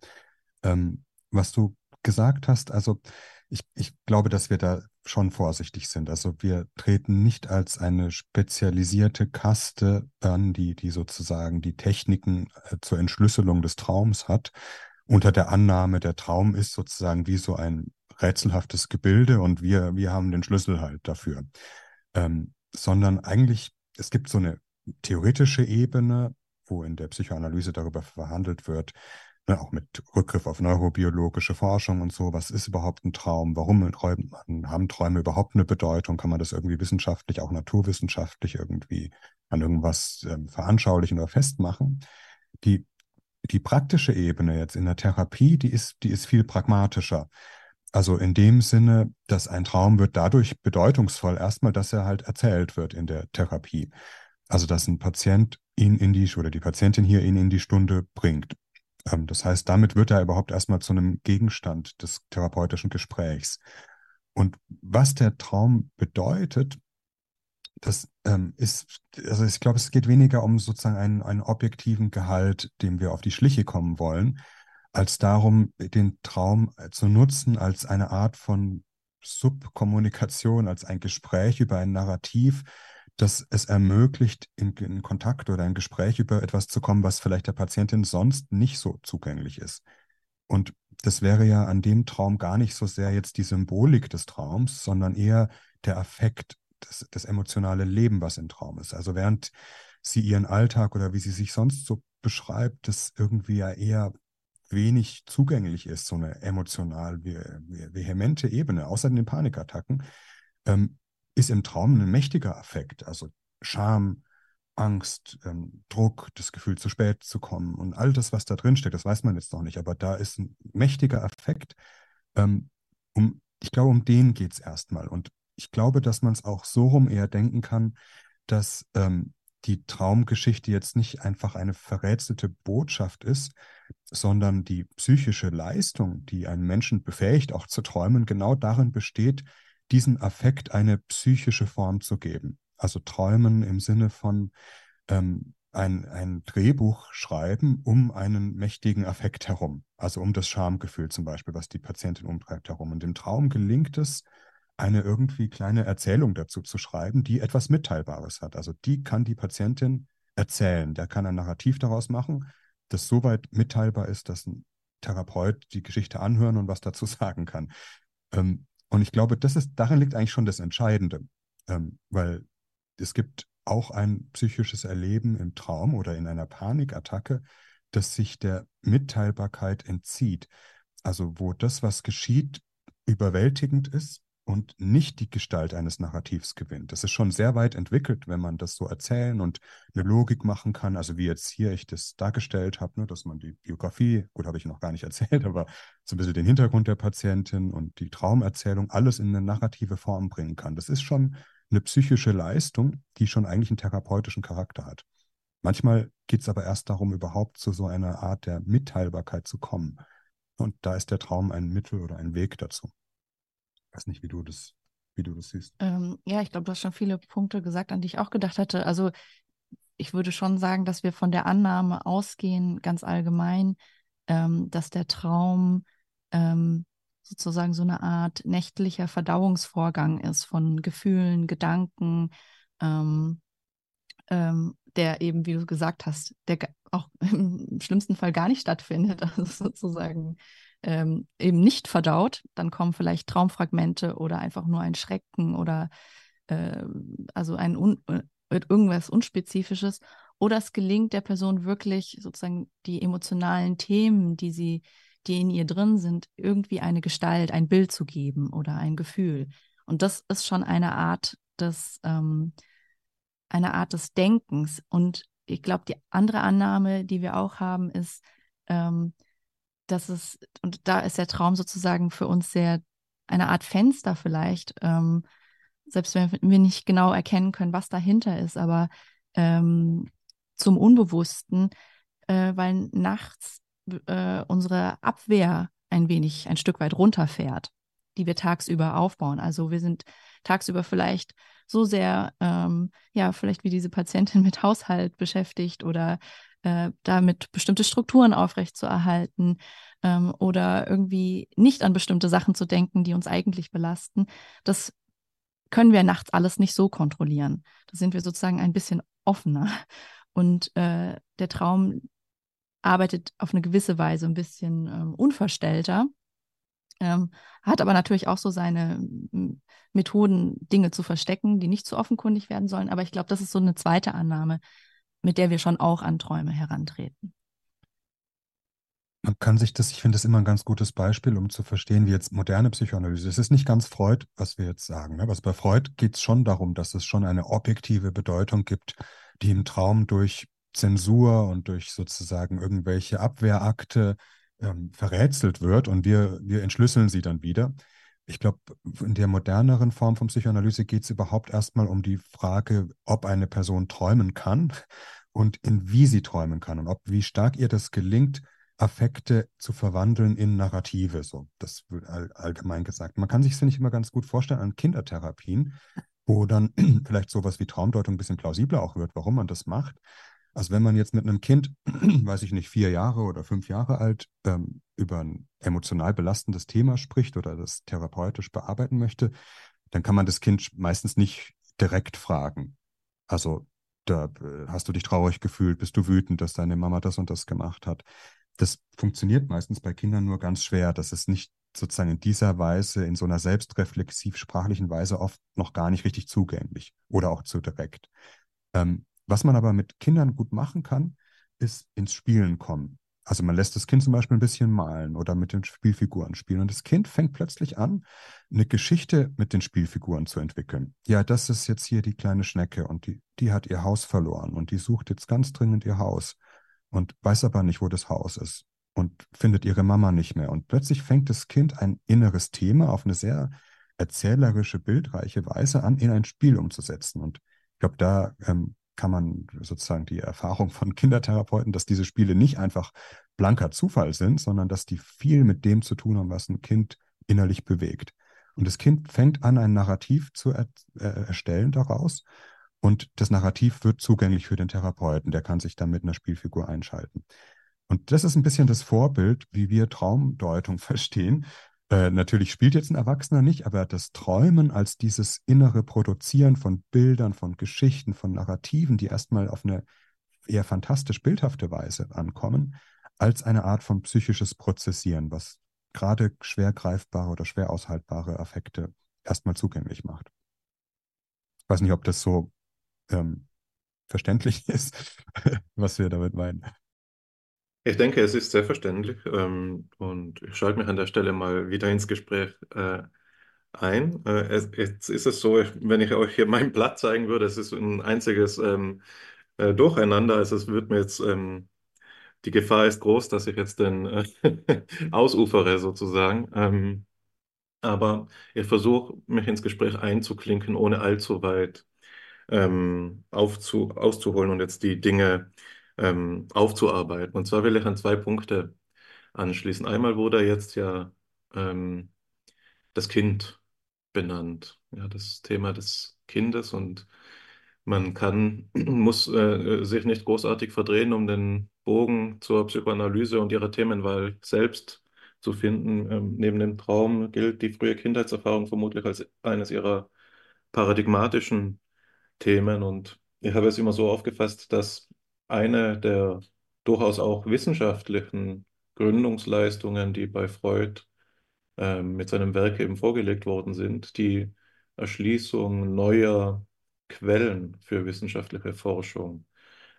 Ähm, was du gesagt hast, also ich, ich glaube, dass wir da schon vorsichtig sind. Also wir treten nicht als eine spezialisierte Kaste an, die, die sozusagen die Techniken äh, zur Entschlüsselung des Traums hat, unter der Annahme, der Traum ist sozusagen wie so ein rätselhaftes Gebilde und wir, wir haben den Schlüssel halt dafür. Ähm, sondern eigentlich, es gibt so eine theoretische Ebene, wo in der Psychoanalyse darüber verhandelt wird, ne, auch mit Rückgriff auf neurobiologische Forschung und so, was ist überhaupt ein Traum, warum träumt man, haben Träume überhaupt eine Bedeutung, kann man das irgendwie wissenschaftlich, auch naturwissenschaftlich irgendwie an irgendwas ähm, veranschaulichen oder festmachen. Die, die praktische Ebene jetzt in der Therapie, die ist, die ist viel pragmatischer. Also in dem Sinne, dass ein Traum wird dadurch bedeutungsvoll erstmal, dass er halt erzählt wird in der Therapie. Also dass ein Patient ihn in die, oder die Patientin hier ihn in die Stunde bringt. Ähm, das heißt, damit wird er überhaupt erstmal zu einem Gegenstand des therapeutischen Gesprächs. Und was der Traum bedeutet, das ähm, ist, also ich glaube, es geht weniger um sozusagen einen, einen objektiven Gehalt, dem wir auf die Schliche kommen wollen, als darum, den Traum zu nutzen als eine Art von Subkommunikation, als ein Gespräch über ein Narrativ, das es ermöglicht, in, in Kontakt oder ein Gespräch über etwas zu kommen, was vielleicht der Patientin sonst nicht so zugänglich ist. Und das wäre ja an dem Traum gar nicht so sehr jetzt die Symbolik des Traums, sondern eher der Affekt, das, das emotionale Leben, was im Traum ist. Also während sie ihren Alltag oder wie sie sich sonst so beschreibt, das irgendwie ja eher wenig zugänglich ist, so eine emotional vehemente Ebene, außer den Panikattacken, ähm, ist im Traum ein mächtiger Affekt. Also Scham, Angst, ähm, Druck, das Gefühl, zu spät zu kommen und all das, was da drin steckt, das weiß man jetzt noch nicht, aber da ist ein mächtiger Affekt. Ähm, um, ich glaube, um den geht es erstmal. Und ich glaube, dass man es auch so rum eher denken kann, dass ähm, die Traumgeschichte jetzt nicht einfach eine verrätselte Botschaft ist, sondern die psychische Leistung, die einen Menschen befähigt, auch zu träumen, genau darin besteht, diesen Affekt eine psychische Form zu geben. Also träumen im Sinne von ähm, ein, ein Drehbuch schreiben um einen mächtigen Affekt herum, also um das Schamgefühl zum Beispiel, was die Patientin umtreibt herum. Und im Traum gelingt es, eine irgendwie kleine Erzählung dazu zu schreiben, die etwas Mitteilbares hat. Also die kann die Patientin erzählen. Der kann ein Narrativ daraus machen, das soweit mitteilbar ist, dass ein Therapeut die Geschichte anhören und was dazu [LAUGHS] sagen kann. Ähm, und ich glaube, das ist, darin liegt eigentlich schon das Entscheidende, ähm, weil es gibt auch ein psychisches Erleben im Traum oder in einer Panikattacke, das sich der Mitteilbarkeit entzieht. Also wo das, was geschieht, überwältigend ist und nicht die Gestalt eines Narrativs gewinnt. Das ist schon sehr weit entwickelt, wenn man das so erzählen und eine Logik machen kann. Also wie jetzt hier ich das dargestellt habe, ne, dass man die Biografie, gut, habe ich noch gar nicht [LAUGHS] erzählt, aber so ein bisschen den Hintergrund der Patientin und die Traumerzählung alles in eine narrative Form bringen kann. Das ist schon eine psychische Leistung, die schon eigentlich einen therapeutischen Charakter hat. Manchmal geht es aber erst darum, überhaupt zu so einer Art der Mitteilbarkeit zu kommen. Und da ist der Traum ein Mittel oder ein Weg dazu weiß nicht, wie du das, wie du das siehst. Ähm, ja, ich glaube, du hast schon viele Punkte gesagt, an die ich auch gedacht hatte. Also ich würde schon sagen, dass wir von der Annahme ausgehen, ganz allgemein, ähm, dass der Traum ähm, sozusagen so eine Art nächtlicher Verdauungsvorgang ist von Gefühlen, Gedanken, ähm, ähm, der eben, wie du gesagt hast, der auch [LAUGHS] im schlimmsten Fall gar nicht stattfindet, [LAUGHS] also sozusagen ähm, eben nicht verdaut, dann kommen vielleicht Traumfragmente oder einfach nur ein Schrecken oder äh, also ein Un äh, irgendwas Unspezifisches. Oder es gelingt der Person wirklich sozusagen die emotionalen Themen, die sie, die in ihr drin sind, irgendwie eine Gestalt, ein Bild zu geben oder ein Gefühl. Und das ist schon eine Art des, ähm, eine Art des Denkens. Und ich glaube, die andere Annahme, die wir auch haben, ist, ähm, dass es, und da ist der Traum sozusagen für uns sehr eine Art Fenster vielleicht, ähm, selbst wenn wir nicht genau erkennen können, was dahinter ist, aber ähm, zum Unbewussten, äh, weil nachts äh, unsere Abwehr ein wenig, ein Stück weit runterfährt, die wir tagsüber aufbauen. Also wir sind tagsüber vielleicht so sehr, ähm, ja, vielleicht wie diese Patientin mit Haushalt beschäftigt oder äh, damit bestimmte Strukturen aufrechtzuerhalten ähm, oder irgendwie nicht an bestimmte Sachen zu denken, die uns eigentlich belasten, das können wir nachts alles nicht so kontrollieren. Da sind wir sozusagen ein bisschen offener. Und äh, der Traum arbeitet auf eine gewisse Weise ein bisschen ähm, unverstellter, ähm, hat aber natürlich auch so seine Methoden, Dinge zu verstecken, die nicht zu offenkundig werden sollen. Aber ich glaube, das ist so eine zweite Annahme, mit der wir schon auch an Träume herantreten. Man kann sich das, ich finde das immer ein ganz gutes Beispiel, um zu verstehen, wie jetzt moderne Psychoanalyse, es ist nicht ganz Freud, was wir jetzt sagen. Ne? Was bei Freud geht es schon darum, dass es schon eine objektive Bedeutung gibt, die im Traum durch Zensur und durch sozusagen irgendwelche Abwehrakte ähm, verrätselt wird und wir, wir entschlüsseln sie dann wieder. Ich glaube, in der moderneren Form von Psychoanalyse geht es überhaupt erstmal um die Frage, ob eine Person träumen kann und in wie sie träumen kann und ob wie stark ihr das gelingt, Affekte zu verwandeln in Narrative, so das wird all, allgemein gesagt. Man kann sich das nicht immer ganz gut vorstellen an Kindertherapien, wo dann [CLEARS THROAT] vielleicht sowas wie Traumdeutung ein bisschen plausibler auch wird, warum man das macht. Also wenn man jetzt mit einem Kind, [CLEARS THROAT] weiß ich nicht, vier Jahre oder fünf Jahre alt, ähm, über ein emotional belastendes Thema spricht oder das therapeutisch bearbeiten möchte, dann kann man das Kind meistens nicht direkt fragen. Also da äh, hast du dich traurig gefühlt, bist du wütend, dass deine Mama das und das gemacht hat. Das funktioniert meistens bei Kindern nur ganz schwer. Das ist nicht sozusagen in dieser Weise, in so einer selbstreflexiv sprachlichen Weise oft noch gar nicht richtig zugänglich oder auch zu direkt. Ähm, was man aber mit Kindern gut machen kann, ist ins Spielen kommen. Also man lässt das Kind zum Beispiel ein bisschen malen oder mit den Spielfiguren spielen und das Kind fängt plötzlich an, eine Geschichte mit den Spielfiguren zu entwickeln. Ja, das ist jetzt hier die kleine Schnecke und die, die hat ihr Haus verloren und die sucht jetzt ganz dringend ihr Haus und weiß aber nicht, wo das Haus ist und findet ihre Mama nicht mehr. Und plötzlich fängt das Kind ein inneres Thema auf eine sehr erzählerische, bildreiche Weise an, in ein Spiel umzusetzen. Und ich glaube, da ähm, kann man sozusagen die Erfahrung von Kindertherapeuten, dass diese Spiele nicht einfach blanker Zufall sind, sondern dass die viel mit dem zu tun haben, was ein Kind innerlich bewegt. Und das Kind fängt an, ein Narrativ zu er äh, erstellen daraus. Und das Narrativ wird zugänglich für den Therapeuten. Der kann sich dann mit einer Spielfigur einschalten. Und das ist ein bisschen das Vorbild, wie wir Traumdeutung [LAUGHS] verstehen. Äh, natürlich spielt jetzt ein Erwachsener nicht, aber das Träumen als dieses innere Produzieren von Bildern, von Geschichten, von Narrativen, die erstmal auf eine eher fantastisch bildhafte Weise ankommen, als eine Art von psychisches Prozessieren, was gerade schwer greifbare oder schwer aushaltbare Affekte erstmal zugänglich macht. Ich weiß nicht, ob das so ähm, verständlich [LAUGHS] ist, was wir damit meinen. Ich denke, es ist selbstverständlich ähm, und ich schalte mich an der Stelle mal wieder ins Gespräch äh, ein. Äh, es, jetzt ist es so, wenn ich euch hier mein Blatt zeigen würde, es ist ein einziges ähm, äh, Durcheinander. Also es wird mir jetzt, ähm, die Gefahr ist groß, dass ich jetzt den äh, [LAUGHS] ausufere sozusagen. Ähm, aber ich versuche, mich ins Gespräch einzuklinken, ohne allzu weit ähm, aufzu, auszuholen und jetzt die Dinge ähm, aufzuarbeiten. Und zwar will ich an zwei Punkte anschließen. Einmal wurde jetzt ja ähm, das Kind benannt, ja, das Thema des Kindes und man kann, [CLEARS THROAT] muss äh, sich nicht großartig verdrehen, um den Bogen zur Psychoanalyse und ihrer Themenwahl selbst zu finden. Ähm, neben dem Traum gilt die frühe Kindheitserfahrung vermutlich als eines ihrer paradigmatischen Themen und ich habe es immer so aufgefasst, dass eine der durchaus auch wissenschaftlichen Gründungsleistungen, die bei Freud äh, mit seinem Werk eben vorgelegt worden sind, die Erschließung neuer Quellen für wissenschaftliche Forschung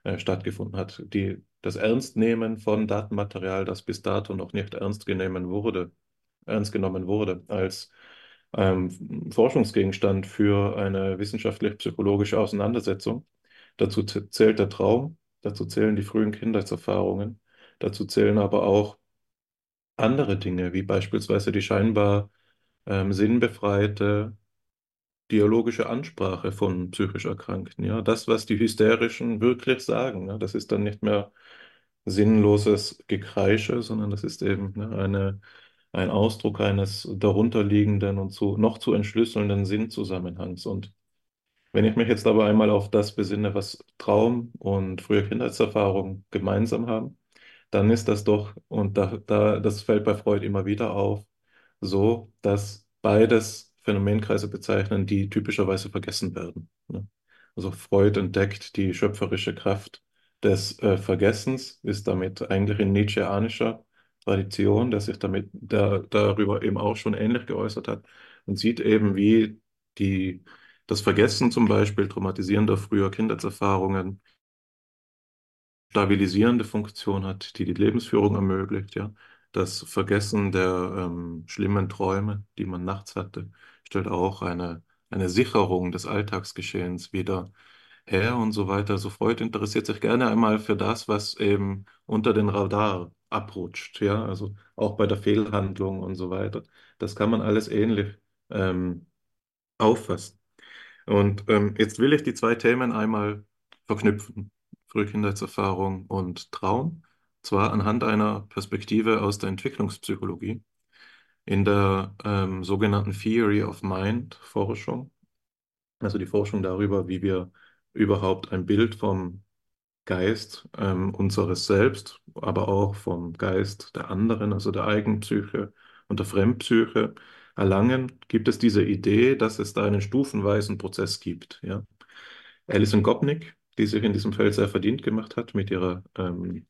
äh, stattgefunden hat, die das Ernstnehmen von Datenmaterial, das bis dato noch nicht ernst genommen wurde, ernst genommen wurde, als ähm, Forschungsgegenstand für eine wissenschaftlich-psychologische Auseinandersetzung. Dazu zählt der Traum, Dazu zählen die frühen Kindheitserfahrungen. Dazu zählen aber auch andere Dinge, wie beispielsweise die scheinbar ähm, sinnbefreite dialogische Ansprache von psychisch Erkrankten. Ja, das, was die Hysterischen wirklich sagen, ja, das ist dann nicht mehr sinnloses Gekreische, sondern das ist eben ne, eine, ein Ausdruck eines darunterliegenden und zu, noch zu entschlüsselnden Sinnzusammenhangs. Und wenn ich mich jetzt aber einmal auf das besinne, was Traum und frühe Kindheitserfahrung gemeinsam haben, dann ist das doch, und da, da, das fällt bei Freud immer wieder auf, so, dass beides Phänomenkreise bezeichnen, die typischerweise vergessen werden. Ne? Also Freud entdeckt die schöpferische Kraft des äh, Vergessens, ist damit eigentlich in Nietzscheanischer Tradition, der sich damit der, darüber eben auch schon ähnlich geäußert hat und sieht eben, wie die das Vergessen zum Beispiel traumatisierender früher Kindheitserfahrungen stabilisierende Funktion hat, die die Lebensführung ermöglicht, ja. Das Vergessen der ähm, schlimmen Träume, die man nachts hatte, stellt auch eine, eine Sicherung des Alltagsgeschehens wieder her und so weiter. Also Freud interessiert sich gerne einmal für das, was eben unter den Radar abrutscht, ja, also auch bei der Fehlhandlung und so weiter. Das kann man alles ähnlich ähm, auffassen. Und ähm, jetzt will ich die zwei Themen einmal verknüpfen. Frühkindheitserfahrung und Traum, zwar anhand einer Perspektive aus der Entwicklungspsychologie. In der ähm, sogenannten Theory of Mind Forschung, also die Forschung darüber, wie wir überhaupt ein Bild vom Geist ähm, unseres Selbst, aber auch vom Geist der anderen, also der Eigenpsyche und der Fremdpsyche erlangen, gibt es diese Idee, dass es da einen stufenweisen Prozess gibt. Ja? Alison Gopnik, die sich in diesem Feld sehr verdient gemacht hat mit ihrer ähm,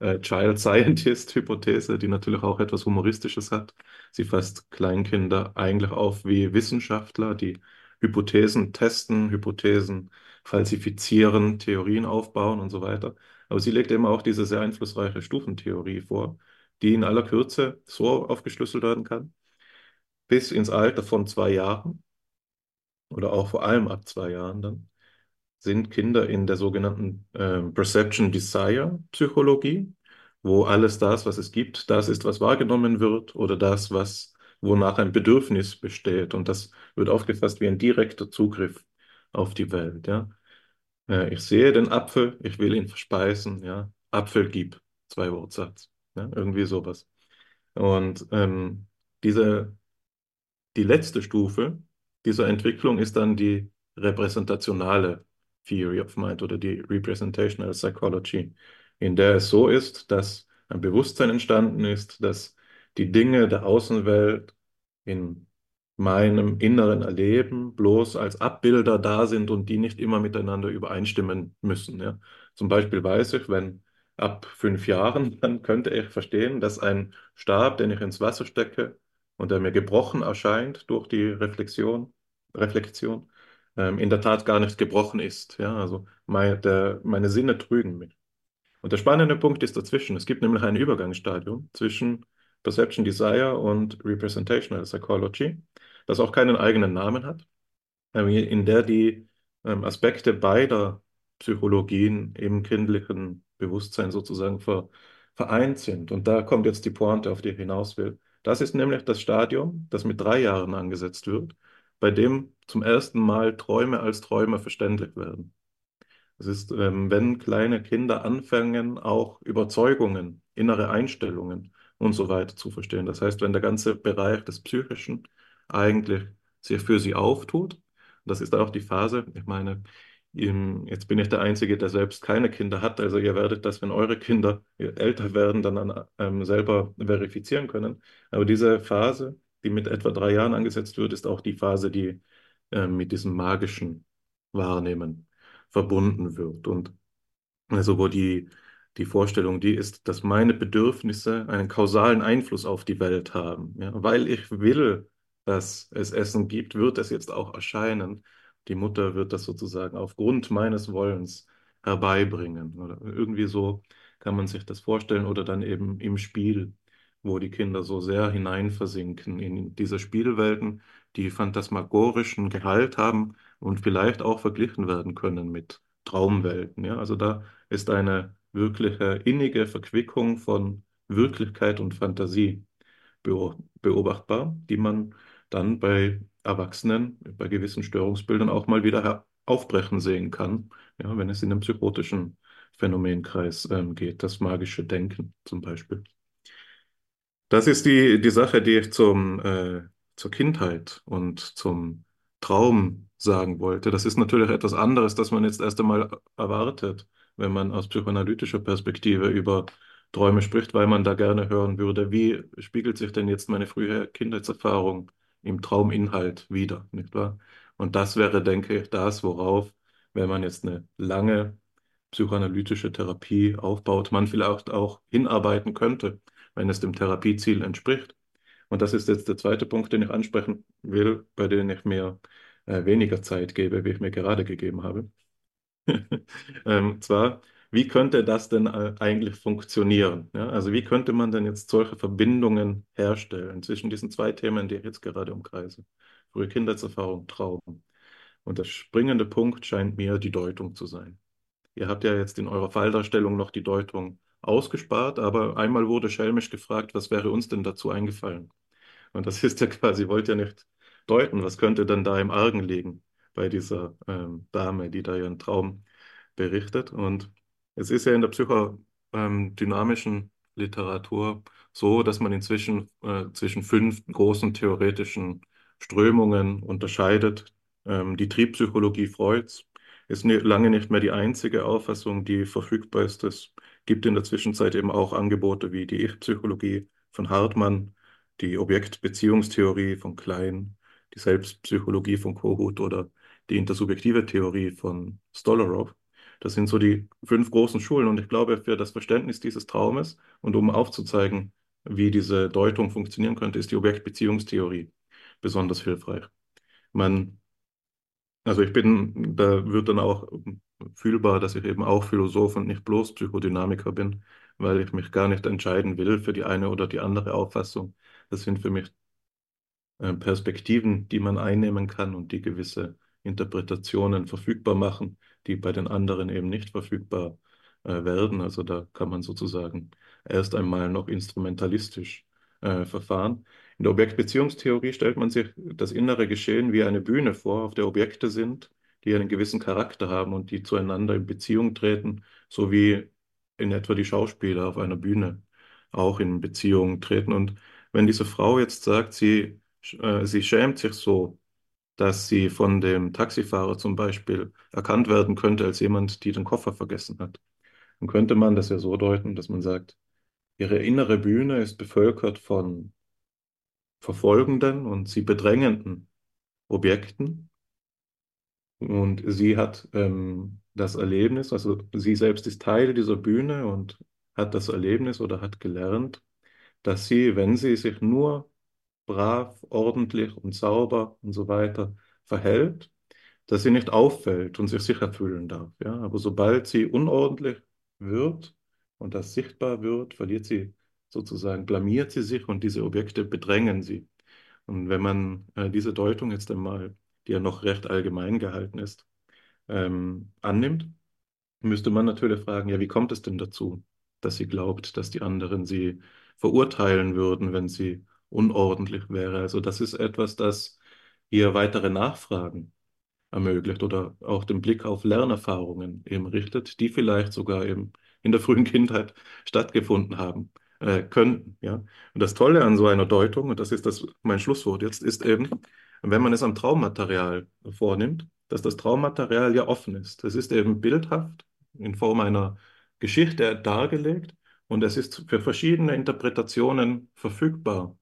äh, Child Scientist-Hypothese, die natürlich auch etwas Humoristisches hat. Sie fasst Kleinkinder eigentlich auf wie Wissenschaftler, die Hypothesen testen, Hypothesen falsifizieren, Theorien aufbauen und so weiter. Aber sie legt eben auch diese sehr einflussreiche Stufentheorie vor, die in aller Kürze so aufgeschlüsselt werden kann, bis ins Alter von zwei Jahren oder auch vor allem ab zwei Jahren dann, sind Kinder in der sogenannten äh, Perception Desire Psychologie, wo alles das, was es gibt, das ist, was wahrgenommen wird oder das, was wonach ein Bedürfnis besteht. Und das wird aufgefasst wie ein direkter Zugriff auf die Welt. Ja? Äh, ich sehe den Apfel, ich will ihn verspeisen. Ja? Apfel gib, zwei Wortsatz. Ja? Irgendwie sowas. Und ähm, diese, die letzte Stufe dieser Entwicklung ist dann die repräsentationale Theory of Mind oder die Representational Psychology, in der es so ist, dass ein Bewusstsein entstanden ist, dass die Dinge der Außenwelt in meinem inneren Erleben bloß als Abbilder da sind und die nicht immer miteinander übereinstimmen müssen. Ja. Zum Beispiel weiß ich, wenn ab fünf Jahren, [LAUGHS] dann könnte ich verstehen, dass ein Stab, den ich ins Wasser stecke und der mir gebrochen erscheint durch die Reflexion, Reflexion ähm, in der Tat gar nicht gebrochen ist. Ja. Also mein, der, meine Sinne trügen mich. Und der spannende Punkt ist dazwischen. Es gibt nämlich ein Übergangsstadium zwischen Perception Desire und Representational Psychology, das auch keinen eigenen Namen hat, ähm, in der die ähm, Aspekte beider Psychologien im kindlichen Bewusstsein sozusagen ver, vereint sind. Und da kommt jetzt die Pointe, auf die ich hinaus will. Das ist nämlich das Stadium, das mit drei Jahren angesetzt wird, bei dem zum ersten Mal Träume als Träume verständlich werden. Es ist, ähm, wenn kleine Kinder anfangen, auch Überzeugungen, innere Einstellungen und so weiter zu verstehen. Das heißt, wenn der ganze Bereich des Psychischen eigentlich sich für sie auftut, das ist auch die Phase, ich meine, jetzt bin ich der Einzige, der selbst keine Kinder hat, also ihr werdet das, wenn eure Kinder älter werden, dann ähm, selber verifizieren können. Aber diese Phase, die mit etwa drei Jahren angesetzt wird, ist auch die Phase, die äh, mit diesem magischen Wahrnehmen verbunden wird. Und also wo die, die Vorstellung, die ist, dass meine Bedürfnisse einen kausalen Einfluss auf die Welt haben. Ja? Weil ich will, dass es Essen gibt, wird es jetzt auch erscheinen. Die Mutter wird das sozusagen aufgrund meines Wollens herbeibringen. Oder irgendwie so kann man sich das vorstellen. Oder dann eben im Spiel, wo die Kinder so sehr hineinversinken in diese Spielwelten, die phantasmagorischen Gehalt haben und vielleicht auch verglichen werden können mit Traumwelten. Ja? Also da ist eine wirkliche innige Verquickung von Wirklichkeit und Fantasie beobachtbar, die man dann bei Erwachsenen, bei gewissen Störungsbildern auch mal wieder aufbrechen sehen kann, ja, wenn es in den psychotischen Phänomenkreis ähm, geht, das magische Denken zum Beispiel. Das ist die, die Sache, die ich zum, äh, zur Kindheit und zum Traum sagen wollte. Das ist natürlich etwas anderes, das man jetzt erst einmal erwartet, wenn man aus psychoanalytischer Perspektive über Träume spricht, weil man da gerne hören würde, wie spiegelt sich denn jetzt meine frühe Kindheitserfahrung im Trauminhalt wieder, nicht wahr? Und das wäre, denke ich, das, worauf, wenn man jetzt eine lange psychoanalytische Therapie aufbaut, man vielleicht auch hinarbeiten könnte wenn es dem Therapieziel entspricht. Und das ist jetzt der zweite Punkt, den ich ansprechen will, bei dem ich mir äh, weniger Zeit gebe, wie ich mir gerade gegeben habe. [LAUGHS] ähm, zwar, wie könnte das denn äh, eigentlich funktionieren? Ja, also wie könnte man denn jetzt solche Verbindungen herstellen zwischen diesen zwei Themen, die ich jetzt gerade umkreise? Frühe Kindheitserfahrung, Traum. Und der springende Punkt scheint mir die Deutung zu sein. Ihr habt ja jetzt in eurer Falldarstellung noch die Deutung ausgespart, aber einmal wurde schelmisch gefragt, was wäre uns denn dazu eingefallen? Und das [LAUGHS] ist ja quasi, wollt ja nicht deuten, was könnte denn da im Argen liegen bei dieser ähm, Dame, die da ihren Traum berichtet. Und Es ist ja in der psychodynamischen Literatur so, dass man inzwischen äh, zwischen fünf großen theoretischen Strömungen unterscheidet. Ähm, die Triebpsychologie Freuds ist nie, lange nicht mehr die einzige Auffassung, die verfügbar ist. Es gibt in der Zwischenzeit eben auch Angebote wie die Ich-Psychologie von Hartmann, die Objektbeziehungstheorie von Klein, die Selbstpsychologie von Kohut oder die intersubjektive Theorie von Stolarow. Das sind so die fünf großen Schulen und ich glaube, für das Verständnis dieses Traumes und um aufzuzeigen, wie diese Deutung funktionieren könnte, ist die Objektbeziehungstheorie besonders hilfreich. Man, also ich bin, da wird dann auch fühlbar, dass ich eben auch Philosoph und nicht bloß Psychodynamiker bin, weil ich mich gar nicht entscheiden will für die eine oder die andere Auffassung. Das sind für mich äh, Perspektiven, die man einnehmen kann und die gewisse Interpretationen verfügbar machen, die bei den anderen eben nicht verfügbar äh, werden. Also da kann man sozusagen erst einmal noch instrumentalistisch äh, verfahren. In der Objektbeziehungstheorie stellt man sich das innere Geschehen wie eine Bühne vor, auf der Objekte sind, die einen gewissen Charakter haben und die zueinander in Beziehung treten, so wie in etwa die Schauspieler auf einer Bühne auch in Beziehung treten. Und wenn diese Frau jetzt sagt, sie, äh, sie schämt sich so, dass sie von dem Taxifahrer zum Beispiel erkannt werden könnte als jemand, die den Koffer vergessen hat, dann könnte man das ja so deuten, dass man sagt, ihre innere Bühne ist bevölkert von verfolgenden und sie bedrängenden Objekten. Und sie hat ähm, das Erlebnis, also sie selbst ist Teil dieser Bühne und hat das Erlebnis oder hat gelernt, dass sie, wenn sie sich nur brav, ordentlich und sauber und so weiter verhält, dass sie nicht auffällt und sich sicher fühlen darf. Ja? Aber sobald sie unordentlich wird und das sichtbar wird, verliert sie sozusagen, blamiert sie sich und diese Objekte bedrängen sie. Und wenn man äh, diese Deutung jetzt einmal, die ja noch recht allgemein gehalten ist, ähm, annimmt, müsste man natürlich fragen, ja, wie kommt es denn dazu, dass sie glaubt, dass die anderen sie verurteilen würden, wenn sie unordentlich wäre. Also das ist etwas, das hier weitere Nachfragen ermöglicht oder auch den Blick auf Lernerfahrungen eben richtet, die vielleicht sogar eben in der frühen Kindheit stattgefunden haben äh, könnten. Ja? Und das Tolle an so einer Deutung, und das ist das, mein Schlusswort jetzt, ist eben, wenn man es am Traummaterial vornimmt, dass das Traummaterial ja offen ist. Es ist eben bildhaft in Form einer Geschichte dargelegt und es ist für verschiedene Interpretationen verfügbar.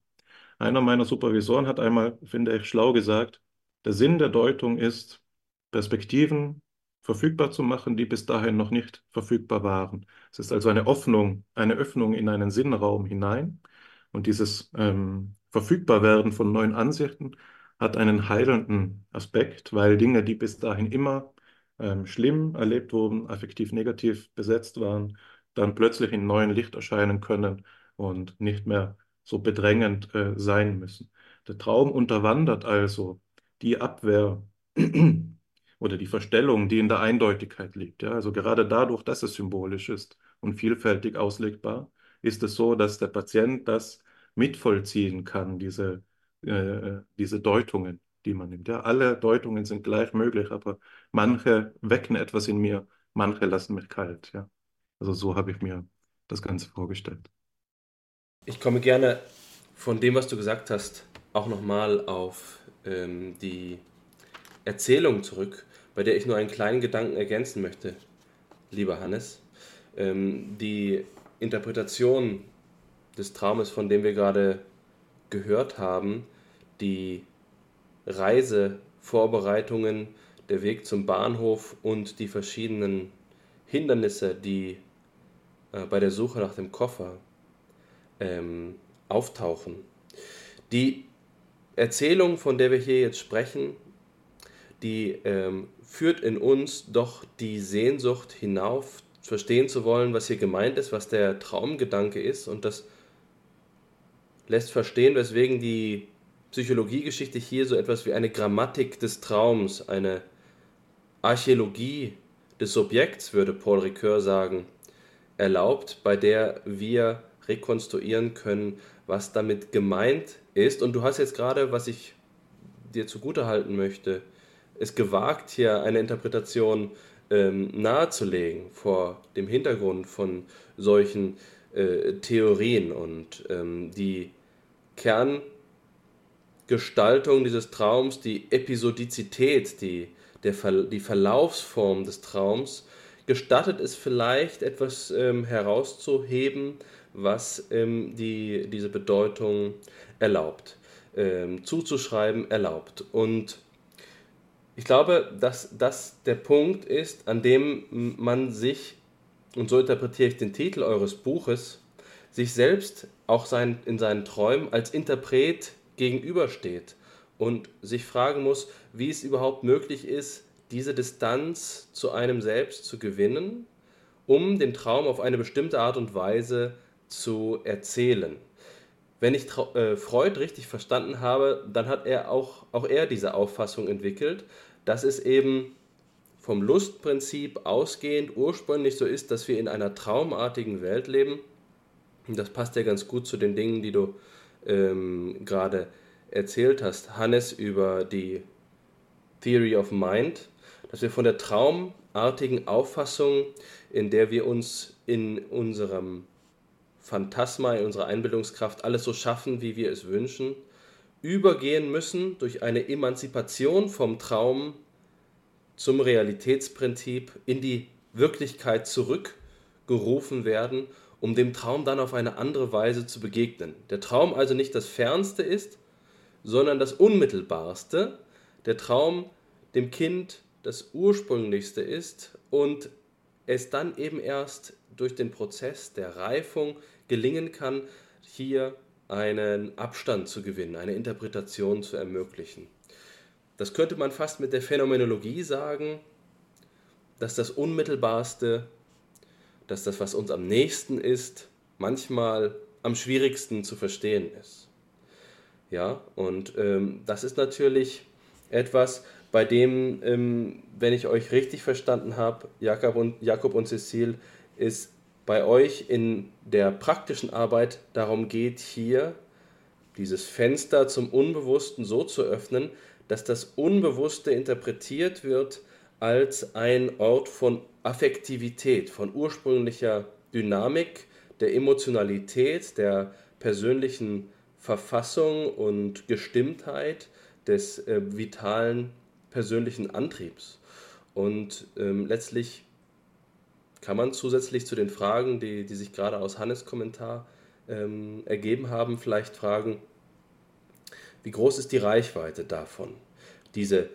Einer meiner Supervisoren hat einmal, finde ich, schlau gesagt, der Sinn der Deutung ist, Perspektiven verfügbar zu machen, die bis dahin noch nicht verfügbar waren. Es ist also eine Öffnung, eine Öffnung in einen Sinnraum hinein. Und dieses ähm, Verfügbarwerden von neuen Ansichten hat einen heilenden Aspekt, weil Dinge, die bis dahin immer ähm, schlimm erlebt wurden, affektiv negativ besetzt waren, dann plötzlich in neuen Licht erscheinen können und nicht mehr so bedrängend äh, sein müssen. Der Traum unterwandert also die Abwehr [CLEARS THROAT] oder die Verstellung, die in der Eindeutigkeit liegt. Ja? Also gerade dadurch, dass es symbolisch ist und vielfältig auslegbar, ist es so, dass der Patient das mitvollziehen kann, diese, äh, diese Deutungen, die man nimmt. Ja? Alle Deutungen sind gleich möglich, aber manche wecken etwas in mir, manche lassen mich kalt. Ja? Also so habe ich mir das Ganze vorgestellt. Ich komme gerne von dem, was du gesagt hast, auch nochmal auf ähm, die Erzählung zurück, bei der ich nur einen kleinen Gedanken ergänzen möchte, lieber Hannes. Ähm, die Interpretation des Traumes, von dem wir gerade gehört haben, die Reisevorbereitungen, der Weg zum Bahnhof und die verschiedenen Hindernisse, die äh, bei der Suche nach dem Koffer ähm, auftauchen. Die Erzählung, von der wir hier jetzt sprechen, die ähm, führt in uns doch die Sehnsucht hinauf, verstehen zu wollen, was hier gemeint ist, was der Traumgedanke ist und das lässt verstehen, weswegen die Psychologiegeschichte hier so etwas wie eine Grammatik des Traums, eine Archäologie des Subjekts, würde Paul Ricoeur sagen, erlaubt, bei der wir rekonstruieren können, was damit gemeint ist. Und du hast jetzt gerade, was ich dir zugutehalten möchte, es gewagt, hier eine Interpretation ähm, nahezulegen vor dem Hintergrund von solchen äh, Theorien und ähm, die Kerngestaltung dieses Traums, die Episodizität, die, der Ver die Verlaufsform des Traums, gestattet es vielleicht etwas ähm, herauszuheben, was ähm, die, diese Bedeutung erlaubt, ähm, zuzuschreiben erlaubt. Und ich glaube, dass das der Punkt ist, an dem man sich, und so interpretiere ich den Titel eures Buches, sich selbst auch sein, in seinen Träumen als Interpret gegenübersteht und sich fragen muss, wie es überhaupt möglich ist, diese Distanz zu einem selbst zu gewinnen, um den Traum auf eine bestimmte Art und Weise zu erzählen. Wenn ich äh, Freud richtig verstanden habe, dann hat er auch, auch er diese Auffassung entwickelt, dass es eben vom Lustprinzip ausgehend ursprünglich so ist, dass wir in einer traumartigen Welt leben. Und das passt ja ganz gut zu den Dingen, die du ähm, gerade erzählt hast, Hannes, über die Theory of Mind, dass wir von der traumartigen Auffassung, in der wir uns in unserem Phantasma, in unserer Einbildungskraft alles so schaffen, wie wir es wünschen, übergehen müssen durch eine Emanzipation vom Traum zum Realitätsprinzip in die Wirklichkeit zurückgerufen werden, um dem Traum dann auf eine andere Weise zu begegnen. Der Traum also nicht das Fernste ist, sondern das Unmittelbarste, der Traum dem Kind das Ursprünglichste ist und es dann eben erst durch den Prozess der Reifung gelingen kann, hier einen Abstand zu gewinnen, eine Interpretation zu ermöglichen. Das könnte man fast mit der Phänomenologie sagen, dass das Unmittelbarste, dass das, was uns am nächsten ist, manchmal am schwierigsten zu verstehen ist. Ja, und ähm, das ist natürlich etwas, bei dem, ähm, wenn ich euch richtig verstanden habe, Jakob und, Jakob und Cecil, ist bei euch in der praktischen Arbeit darum geht, hier dieses Fenster zum Unbewussten so zu öffnen, dass das Unbewusste interpretiert wird als ein Ort von Affektivität, von ursprünglicher Dynamik, der Emotionalität, der persönlichen Verfassung und Gestimmtheit, des äh, vitalen persönlichen Antriebs. Und ähm, letztlich kann man zusätzlich zu den Fragen, die, die sich gerade aus Hannes Kommentar ähm, ergeben haben, vielleicht fragen, wie groß ist die Reichweite davon? Diese,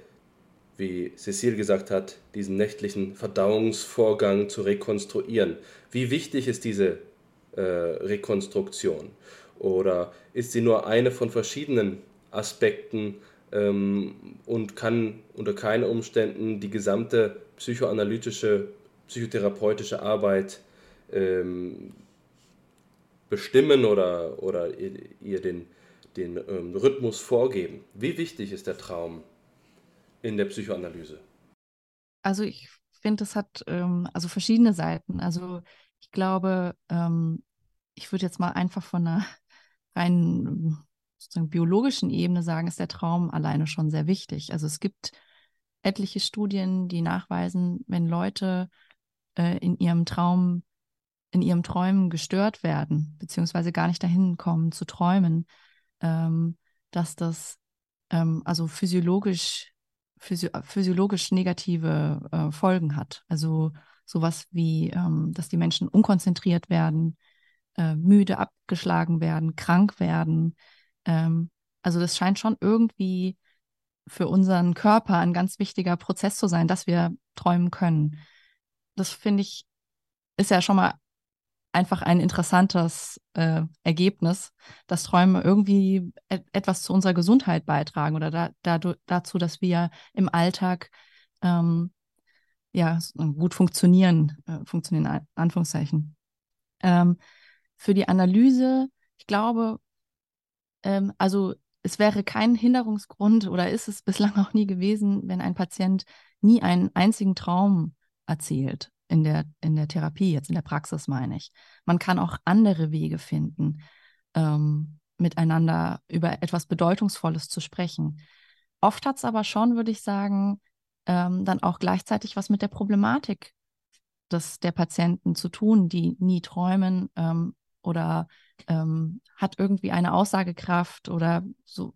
wie Cecile gesagt hat, diesen nächtlichen Verdauungsvorgang zu rekonstruieren. Wie wichtig ist diese äh, Rekonstruktion? Oder ist sie nur eine von verschiedenen Aspekten ähm, und kann unter keinen Umständen die gesamte psychoanalytische psychotherapeutische Arbeit ähm, bestimmen oder, oder ihr, den, den ähm, Rhythmus vorgeben. Wie wichtig ist der Traum in der Psychoanalyse? Also ich finde, es hat ähm, also verschiedene Seiten. Also ich glaube, ähm, ich würde jetzt mal einfach von einer rein sozusagen biologischen Ebene sagen, ist der Traum alleine schon sehr wichtig. Also es gibt etliche Studien, die nachweisen, wenn Leute äh, in ihrem Traum, in ihrem Träumen gestört werden, beziehungsweise gar nicht dahin kommen zu träumen, ähm, dass das ähm, also physiologisch, physio physiologisch negative äh, Folgen hat. Also sowas wie, ähm, dass die Menschen unkonzentriert werden, äh, müde abgeschlagen werden, krank werden. Ähm, also das scheint schon irgendwie für unseren Körper ein ganz wichtiger Prozess zu sein, dass wir träumen können das finde ich, ist ja schon mal einfach ein interessantes äh, Ergebnis, dass Träume irgendwie et etwas zu unserer Gesundheit beitragen oder da, da, dazu, dass wir im Alltag ähm, ja, gut funktionieren, äh, funktionieren in Anführungszeichen. Ähm, für die Analyse, ich glaube, ähm, also es wäre kein Hinderungsgrund oder ist es bislang [LAUGHS] auch nie gewesen, wenn ein Patient nie einen einzigen Traum erzählt in der, in der Therapie, jetzt in der Praxis meine ich. Man kann auch andere Wege finden, ähm, miteinander über etwas Bedeutungsvolles zu sprechen. Oft hat es aber schon, würde ich sagen, ähm, dann auch gleichzeitig was mit der Problematik des, der Patienten zu tun, die nie träumen ähm, oder ähm, hat irgendwie eine Aussagekraft oder so.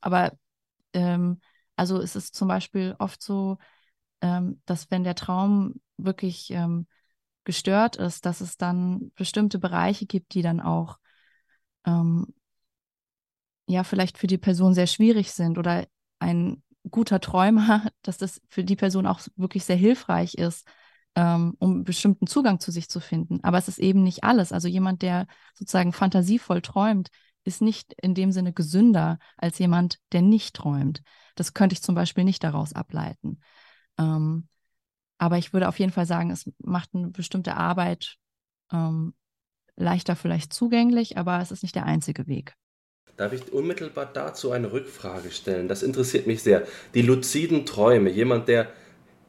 Aber ähm, also es ist zum Beispiel oft so, ähm, dass wenn der Traum wirklich ähm, gestört ist, dass es dann bestimmte Bereiche gibt, die dann auch ähm, ja vielleicht für die Person sehr schwierig sind oder ein guter Träumer, [LAUGHS] dass das für die Person auch wirklich sehr hilfreich ist, ähm, um bestimmten Zugang zu sich zu finden. Aber es ist eben nicht alles. Also jemand, der sozusagen fantasievoll träumt, ist nicht in dem Sinne gesünder als jemand, der nicht träumt. Das könnte ich zum Beispiel nicht daraus ableiten. Ähm, aber ich würde auf jeden Fall sagen, es macht eine bestimmte Arbeit ähm, leichter vielleicht zugänglich, aber es ist nicht der einzige Weg. Darf ich unmittelbar dazu eine Rückfrage stellen? Das interessiert mich sehr. Die luziden Träume, jemand, der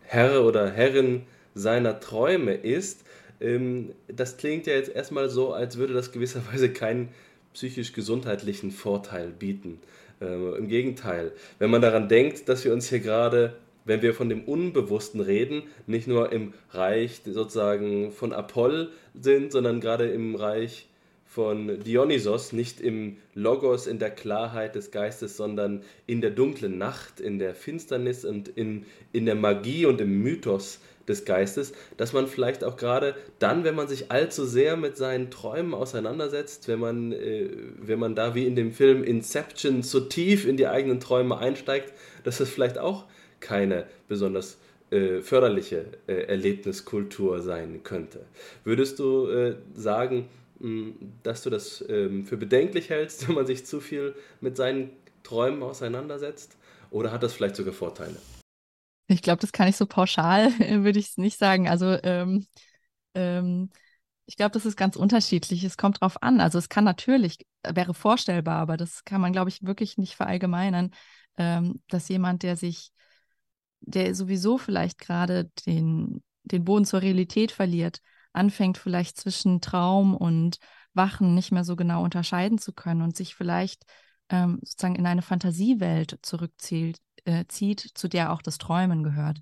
Herr oder Herrin seiner Träume ist, ähm, das klingt ja jetzt erstmal so, als würde das gewisserweise keinen psychisch-gesundheitlichen Vorteil bieten. Ähm, Im Gegenteil, wenn man daran denkt, dass wir uns hier gerade, wenn wir von dem Unbewussten reden, nicht nur im Reich sozusagen von Apoll sind, sondern gerade im Reich von Dionysos, nicht im Logos, in der Klarheit des Geistes, sondern in der dunklen Nacht, in der Finsternis und in, in der Magie und im Mythos des Geistes, dass man vielleicht auch gerade dann, wenn man sich allzu sehr mit seinen Träumen auseinandersetzt, wenn man, äh, wenn man da wie in dem Film Inception so tief in die eigenen Träume einsteigt, dass das vielleicht auch keine besonders äh, förderliche äh, Erlebniskultur sein könnte. Würdest du äh, sagen, mh, dass du das ähm, für bedenklich hältst, [LAUGHS] wenn man sich zu viel mit seinen Träumen auseinandersetzt? Oder hat das vielleicht sogar Vorteile? Ich glaube, das kann ich so pauschal, [LAUGHS] würde ich es nicht sagen. Also ähm, ähm, ich glaube, das ist ganz unterschiedlich. Es kommt drauf an. Also es kann natürlich, wäre vorstellbar, aber das kann man, glaube ich, wirklich nicht verallgemeinern, ähm, dass jemand, der sich, der sowieso vielleicht gerade den, den Boden zur Realität verliert, anfängt vielleicht zwischen Traum und Wachen nicht mehr so genau unterscheiden zu können und sich vielleicht ähm, sozusagen in eine Fantasiewelt zurückzieht, äh, zieht, zu der auch das Träumen gehört.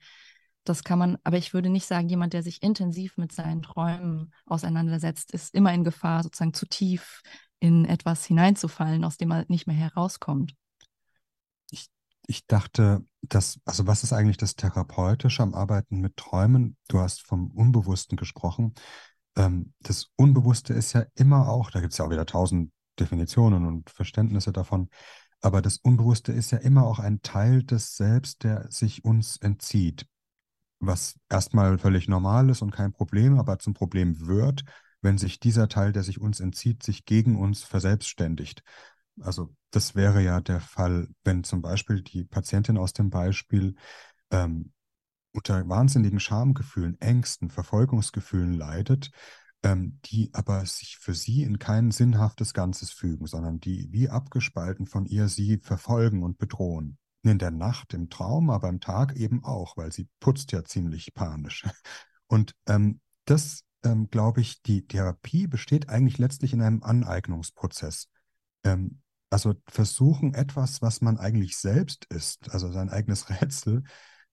Das kann man, aber ich würde nicht sagen, jemand, der sich intensiv mit seinen Träumen auseinandersetzt, ist immer in Gefahr, sozusagen zu tief in etwas hineinzufallen, aus dem er nicht mehr herauskommt. Ich, dachte, dass, also was ist eigentlich das Therapeutische am Arbeiten mit Träumen? Du hast vom Unbewussten gesprochen. Ähm, das Unbewusste ist ja immer auch, da gibt es ja auch wieder tausend Definitionen und Verständnisse davon, aber das Unbewusste ist ja immer auch ein Teil des Selbst, der sich uns entzieht. Was erstmal völlig normal ist und kein Problem, aber zum Problem wird, wenn sich dieser Teil, der sich uns entzieht, sich gegen uns verselbstständigt. Also das wäre ja der Fall, wenn zum Beispiel die Patientin aus dem Beispiel ähm, unter wahnsinnigen Schamgefühlen, Ängsten, Verfolgungsgefühlen leidet, ähm, die aber sich für sie in kein sinnhaftes Ganzes fügen, sondern die wie abgespalten von ihr sie verfolgen und bedrohen. In der Nacht, im Traum, aber im Tag eben auch, weil sie putzt ja ziemlich panisch. [LAUGHS] Und ähm, das, ähm, glaube ich, die Therapie besteht eigentlich letztlich in einem Aneignungsprozess. Ähm, also versuchen etwas, was man eigentlich selbst ist, also sein eigenes [LAUGHS] Rätsel,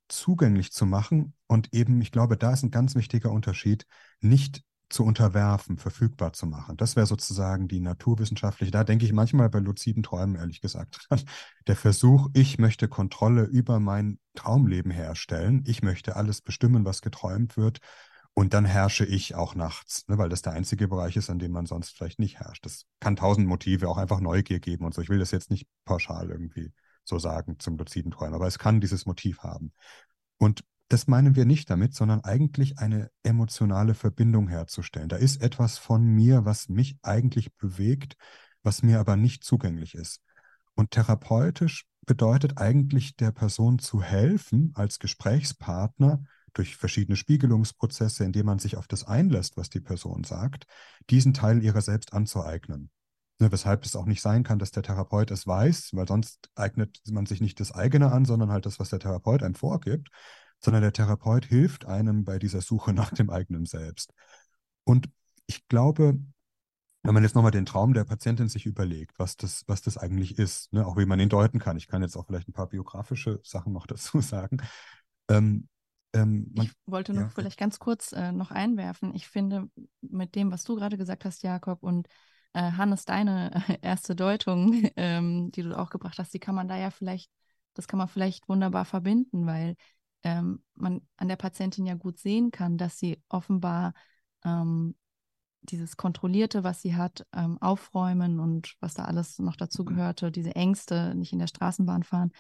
zugänglich zu machen. Und eben, ich glaube, da ist ein ganz wichtiger Unterschied, nicht zu unterwerfen, verfügbar zu machen. Das wäre sozusagen die naturwissenschaftliche, da denke ich manchmal bei luziden Träumen, ehrlich gesagt, [LAUGHS] der Versuch, ich möchte Kontrolle über mein Traumleben herstellen, ich möchte alles bestimmen, was geträumt wird und dann herrsche ich auch nachts, ne, weil das der einzige Bereich ist, an dem man sonst vielleicht nicht herrscht. Das kann tausend Motive, auch einfach Neugier geben und so. Ich will das jetzt nicht pauschal irgendwie so sagen zum luziden Träumen, aber es kann dieses Motiv haben. Und das meinen wir nicht damit, sondern eigentlich eine emotionale Verbindung herzustellen. Da ist etwas von mir, was mich eigentlich bewegt, was mir aber nicht zugänglich ist. Und therapeutisch bedeutet eigentlich der Person zu helfen als Gesprächspartner durch verschiedene Spiegelungsprozesse, indem man sich auf das einlässt, was die Person sagt, diesen Teil ihrer selbst anzueignen. Ne, weshalb es auch nicht sein kann, dass der Therapeut es weiß, weil sonst eignet man sich nicht das eigene an, sondern halt das, was der Therapeut einem vorgibt sondern der Therapeut hilft einem bei dieser Suche [LAUGHS] nach dem eigenen Selbst. Und ich glaube, wenn man jetzt nochmal den Traum der Patientin sich überlegt, was das, was das eigentlich ist, ne, auch wie man ihn deuten kann, ich kann jetzt auch vielleicht ein paar biografische Sachen noch [LAUGHS] dazu sagen. Ähm, ähm, man, ich wollte nur ja. vielleicht ganz kurz äh, noch einwerfen. Ich finde, mit dem, was du gerade gesagt hast, Jakob, und äh, Hannes, deine [LAUGHS] erste Deutung, [LAUGHS] ähm, die du auch gebracht hast, die kann man da ja vielleicht, das kann man vielleicht wunderbar verbinden, weil ähm, man an der Patientin ja gut sehen kann, dass sie offenbar ähm, dieses Kontrollierte, was sie hat, ähm, aufräumen und was da alles noch dazu gehörte, diese Ängste, nicht in der Straßenbahn fahren,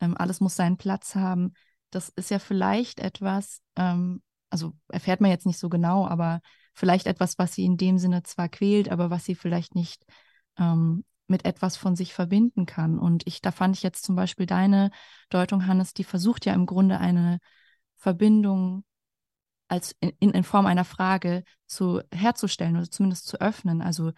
ähm, alles muss seinen Platz haben. Das ist ja vielleicht etwas, ähm, also erfährt man jetzt nicht so genau, aber vielleicht etwas, was sie in dem Sinne zwar quält, aber was sie vielleicht nicht ähm, mit etwas von sich verbinden kann. Und ich, da fand ich jetzt zum Beispiel deine Deutung, Hannes, die versucht ja im Grunde eine Verbindung als in, in Form einer Frage zu herzustellen oder zumindest zu öffnen. Also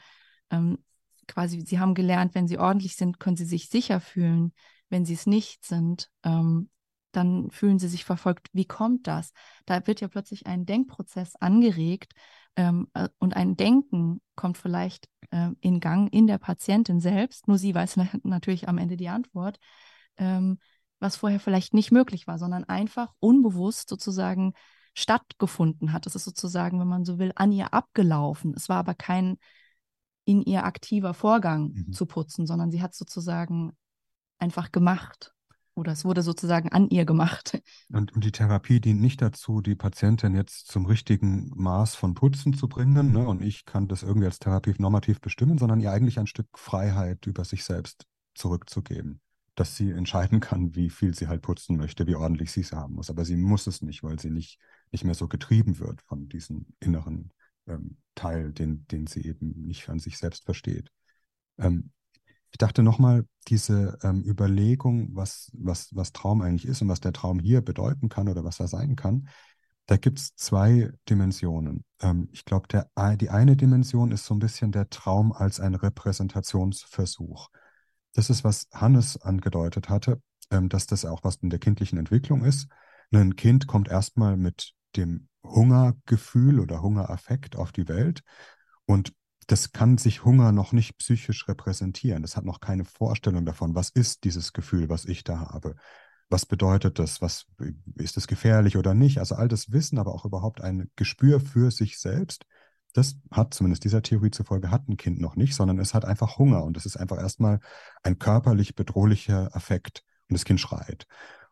ähm, quasi, sie haben gelernt, wenn sie ordentlich sind, können sie sich sicher fühlen. Wenn sie es nicht sind, ähm, dann fühlen sie sich verfolgt. Wie kommt das? Da wird ja plötzlich ein Denkprozess angeregt ähm, äh, und ein Denken kommt vielleicht äh, in Gang in der Patientin selbst. Nur sie weiß [LAUGHS] natürlich am Ende die Antwort, ähm, was vorher vielleicht nicht möglich war, sondern einfach unbewusst sozusagen stattgefunden hat. Es ist sozusagen, wenn man so will, an ihr abgelaufen. Es war aber kein in ihr aktiver Vorgang mhm. zu putzen, sondern sie hat sozusagen einfach gemacht. Oder es wurde sozusagen an ihr gemacht. Und, die Therapie dient nicht dazu, die Patientin jetzt zum richtigen Maß von Putzen zu bringen. Ne? Und ich kann das irgendwie als Therapie normativ bestimmen, sondern ihr eigentlich ein Stück Freiheit über sich selbst zurückzugeben dass sie entscheiden kann, wie viel sie halt putzen möchte, wie ordentlich sie es haben muss. Aber sie muss es nicht, weil sie nicht, nicht mehr so getrieben wird von diesem inneren ähm, Teil, den, den sie eben nicht an sich selbst versteht. Ähm, ich dachte nochmal, diese ähm, Überlegung, was, was, was Traum eigentlich ist und was der Traum hier bedeuten kann oder was er sein kann, da gibt es zwei Dimensionen. Ähm, ich glaube, die eine Dimension ist so ein bisschen der Traum als ein Repräsentationsversuch das ist, was Hannes angedeutet hatte, ähm, dass das auch was in der kindlichen Entwicklung ist. Ein Kind kommt erstmal mit dem Hungergefühl oder Hungeraffekt auf die Welt und das kann sich Hunger noch nicht psychisch repräsentieren. Das hat noch keine Vorstellung davon, was ist dieses Gefühl, was ich da habe. Was bedeutet das? Was ist es gefährlich oder nicht? Also all das Wissen, aber auch überhaupt ein Gespür für sich selbst das hat zumindest dieser Theorie zufolge hat ein Kind noch nicht, sondern es hat einfach Hunger und es ist einfach erstmal ein körperlich bedrohlicher Affekt und das Kind schreit.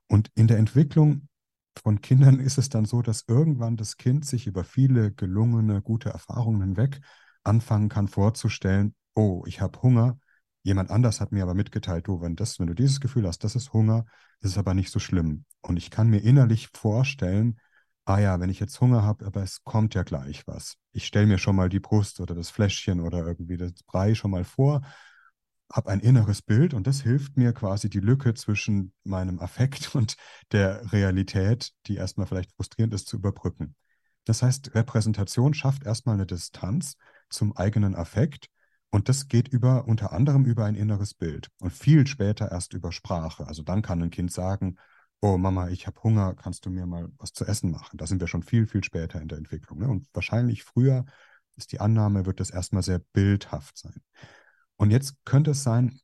Und in der Entwicklung von Kindern ist es dann so, dass irgendwann das Kind sich über viele gelungene, gute Erfahrungen hinweg anfangen kann vorzustellen, oh, ich habe Hunger, jemand anders hat mir aber mitgeteilt, du, wenn, das, wenn du dieses Gefühl hast, das ist Hunger, das ist aber nicht so schlimm. Und ich kann mir innerlich vorstellen, ah ja, wenn ich jetzt Hunger habe, aber es kommt ja gleich was. Ich stelle mir schon mal die Brust oder das Fläschchen oder irgendwie das Brei schon mal vor, habe ein inneres Bild und das hilft mir quasi die Lücke zwischen meinem Affekt [LAUGHS] und der Realität, die erstmal vielleicht frustrierend ist, zu überbrücken. Das heißt, Repräsentation schafft erstmal eine Distanz zum eigenen Affekt und das geht über unter anderem über ein inneres Bild und viel später erst über Sprache. Also dann kann ein Kind sagen, oh Mama, ich habe Hunger, kannst du mir mal was zu essen machen? Da sind wir schon viel, viel später in der Entwicklung. Ne? Und wahrscheinlich früher ist die Annahme, wird das erstmal sehr bildhaft sein. Und jetzt könnte es sein,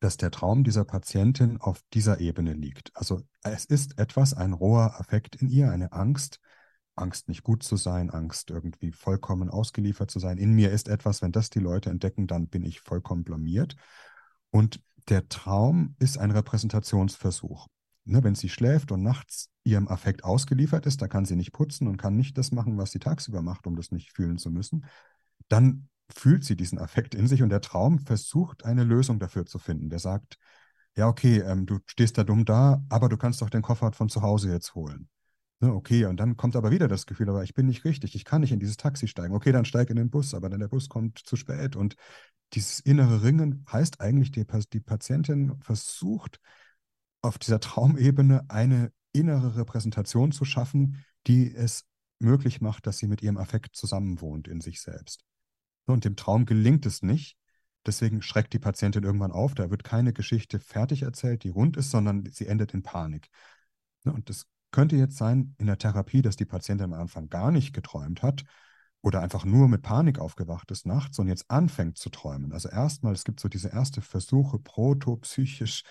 dass der Traum dieser Patientin auf dieser Ebene liegt. Also es ist etwas, ein roher Affekt in ihr, eine Angst, Angst nicht gut zu sein, Angst irgendwie vollkommen ausgeliefert zu sein. In mir ist etwas, wenn das die Leute entdecken, dann bin ich vollkommen blamiert. Und der Traum ist ein Repräsentationsversuch ne, wenn sie schläft und nachts ihrem Affekt ausgeliefert ist, da kann sie nicht putzen und kann nicht das machen, was sie tagsüber macht, um das nicht fühlen zu müssen, dann fühlt sie diesen Affekt in sich und der Traum versucht eine Lösung dafür zu finden. Der sagt, ja, okay, ähm, du stehst da dumm da, aber du kannst doch den Koffer von zu Hause jetzt holen. Ne, okay, und dann kommt aber wieder das Gefühl, aber ich bin nicht richtig, ich kann nicht in dieses Taxi steigen. Okay, dann steig in den Bus, aber dann der Bus kommt zu spät. Und dieses innere Ringen heißt eigentlich, die, die Patientin versucht, auf dieser Traumebene eine innere Repräsentation zu schaffen, die es möglich macht, dass sie mit ihrem Affekt zusammenwohnt in sich selbst. Und dem Traum gelingt es nicht. Deswegen schreckt die Patientin irgendwann auf. Da wird keine Geschichte fertig erzählt, die rund ist, sondern sie endet in Panik. Und das könnte jetzt sein in der Therapie, dass die Patientin am Anfang gar nicht geträumt hat oder einfach nur mit Panik aufgewacht ist nachts und jetzt anfängt zu träumen. Also erstmal, es gibt so diese erste Versuche, protopsychisch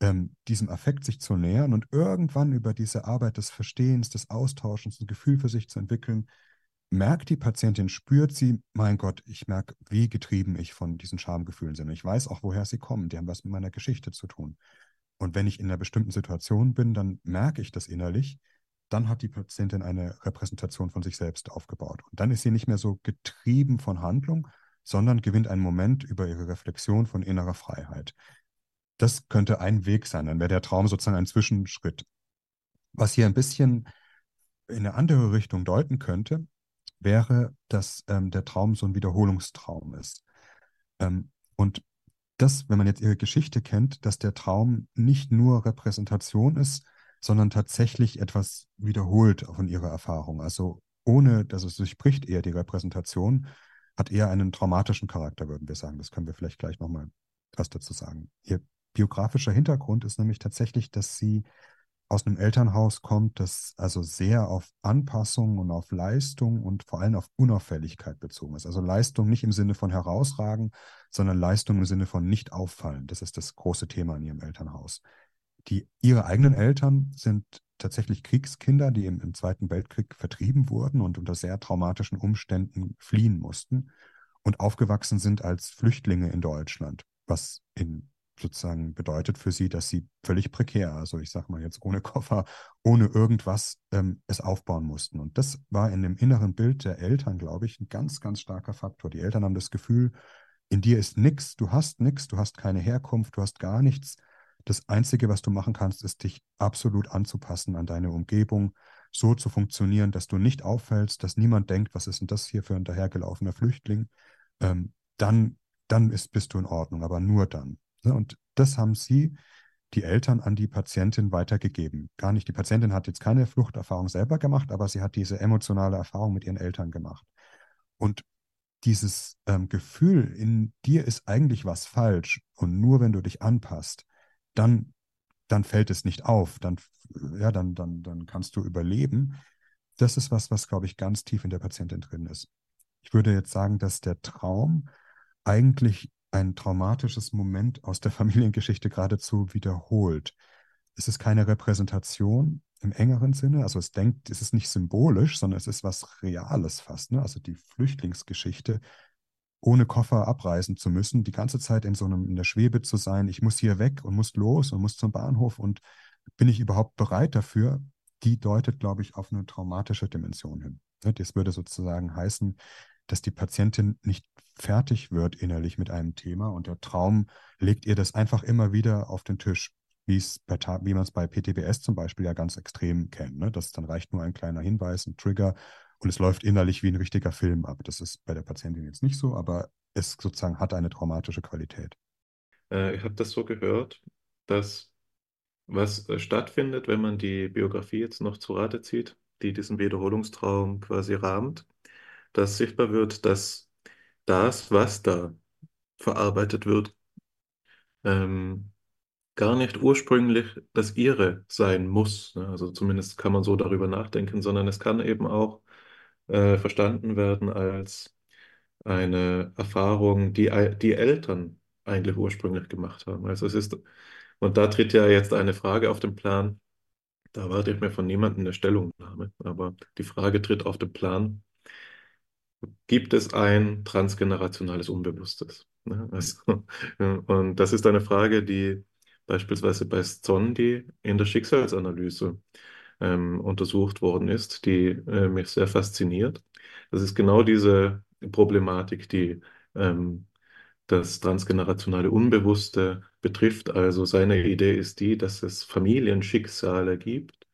ähm, diesem Affekt sich zu nähern und irgendwann über diese Arbeit des Verstehens, des Austauschens, ein Gefühl für sich zu entwickeln, merkt die Patientin, spürt sie, mein Gott, ich merke, wie getrieben ich von diesen Schamgefühlen bin. Ich weiß auch, woher sie kommen. Die haben was mit meiner Geschichte zu tun. Und wenn ich in einer bestimmten Situation bin, dann merke ich das innerlich. Dann hat die Patientin eine Repräsentation von sich selbst aufgebaut. Und dann ist sie nicht mehr so getrieben von Handlung, sondern gewinnt einen Moment über ihre Reflexion von innerer Freiheit. Das könnte ein Weg sein. Dann wäre der Traum sozusagen ein Zwischenschritt. Was hier ein bisschen in eine andere Richtung deuten könnte, wäre, dass ähm, der Traum so ein Wiederholungstraum ist. Ähm, und das, wenn man jetzt ihre Geschichte kennt, dass der Traum nicht nur Repräsentation ist, sondern tatsächlich etwas wiederholt von ihrer Erfahrung. Also ohne, dass es durchbricht eher die Repräsentation, hat eher einen traumatischen Charakter, würden wir sagen. Das können wir vielleicht gleich nochmal was dazu sagen. Ihr biografischer Hintergrund ist nämlich tatsächlich, dass sie aus einem Elternhaus kommt, das also sehr auf Anpassung und auf Leistung und vor allem auf Unauffälligkeit bezogen ist. Also Leistung nicht im Sinne von herausragen, sondern Leistung im Sinne von nicht auffallen. Das ist das große Thema in ihrem Elternhaus. Die, ihre eigenen Eltern sind tatsächlich Kriegskinder, die im, im Zweiten Weltkrieg vertrieben wurden und unter sehr traumatischen Umständen fliehen mussten und aufgewachsen sind als Flüchtlinge in Deutschland, was in sozusagen bedeutet für sie, dass sie völlig prekär, also ich sage mal jetzt ohne Koffer, ohne irgendwas ähm, es aufbauen mussten. Und das war in dem inneren Bild der Eltern, glaube ich, ein ganz, ganz starker Faktor. Die Eltern haben das Gefühl, in dir ist nichts, du hast nichts, du hast keine Herkunft, du hast gar nichts. Das Einzige, was du machen kannst, ist dich absolut anzupassen an deine Umgebung, so zu funktionieren, dass du nicht auffällst, dass niemand denkt, was ist denn das hier für ein dahergelaufener Flüchtling. Ähm, dann, dann ist, bist du in Ordnung, aber nur dann. Ne? Und das haben sie, die Eltern, an die Patientin weitergegeben. Gar nicht, die Patientin hat jetzt keine Fluchterfahrung selber gemacht, aber sie hat diese emotionale Erfahrung mit ihren Eltern gemacht. Und dieses ähm, Gefühl, in dir ist eigentlich was falsch und nur wenn du dich anpasst, dann, dann fällt es nicht auf, dann, ja, dann, dann, dann kannst du überleben. Das ist was, was, glaube ich, ganz tief in der Patientin drin ist. Ich würde jetzt sagen, dass der Traum eigentlich ein traumatisches Moment aus der [LAUGHS] Familiengeschichte geradezu wiederholt. Es ist keine Repräsentation im engeren Sinne, also es denkt, es ist nicht symbolisch, sondern es ist was Reales fast. Ne? Also die Flüchtlingsgeschichte, ohne Koffer abreisen zu müssen, die ganze Zeit in so einem in der Schwebe zu sein, ich muss hier weg und muss los und muss zum Bahnhof und bin ich überhaupt bereit dafür? Die deutet, glaube ich, auf eine traumatische Dimension hin. Ne? Das würde sozusagen heißen, dass die Patientin nicht fertig wird innerlich mit einem Thema und der Traum legt ihr das einfach immer wieder auf den Tisch, wie man es bei PTBS zum Beispiel ja ganz extrem kennt. Ne? Das dann reicht nur ein kleiner Hinweis, ein Trigger und es läuft innerlich wie ein richtiger Film ab. Das ist bei der Patientin jetzt nicht so, aber es sozusagen hat eine traumatische Qualität. Äh, ich habe das so gehört, dass was äh, stattfindet, wenn man die Biografie jetzt noch zu Rate zieht, die diesen Wiederholungstraum quasi rahmt, dass sichtbar wird, dass das, was da verarbeitet wird, ähm, gar nicht ursprünglich das ihre sein muss. Ne? Also zumindest kann man so darüber nachdenken, sondern es kann eben auch äh, verstanden werden als eine Erfahrung, die die Eltern eigentlich ursprünglich gemacht haben. Also es ist, und da tritt ja jetzt eine Frage auf den Plan, da erwarte ich mir von niemandem eine Stellungnahme, aber die Frage tritt auf den Plan, gibt es ein transgenerationales Unbewusstes? Ne? Also, [LAUGHS] und das ist eine Frage, die beispielsweise bei Zondi in der Schicksalsanalyse ähm, untersucht worden ist, die äh, mich sehr fasziniert. Das ist genau diese Problematik, die ähm, das transgenerationale Unbewusste betrifft. Also seine Idee ist die, dass es Familienschicksale gibt,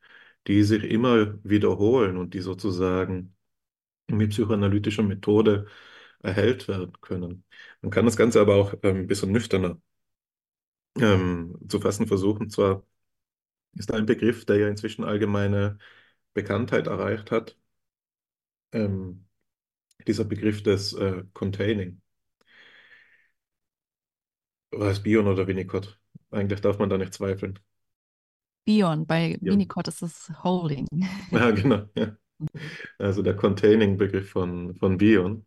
die sich immer wiederholen und die sozusagen mit psychoanalytischer Methode erhellt werden können. Man kann das Ganze aber auch ähm, ein bisschen nüchterner ähm, zu fassen versuchen. Zwar ist ein Begriff, der ja inzwischen allgemeine Bekanntheit erreicht hat, ähm, dieser Begriff des äh, Containing. War es Bion oder Winnicott? Eigentlich darf man da nicht zweifeln. Bion, bei Bion. Winnicott ist es Holding. Ja, genau. Ja. Also der Containing-Begriff von, von Bion.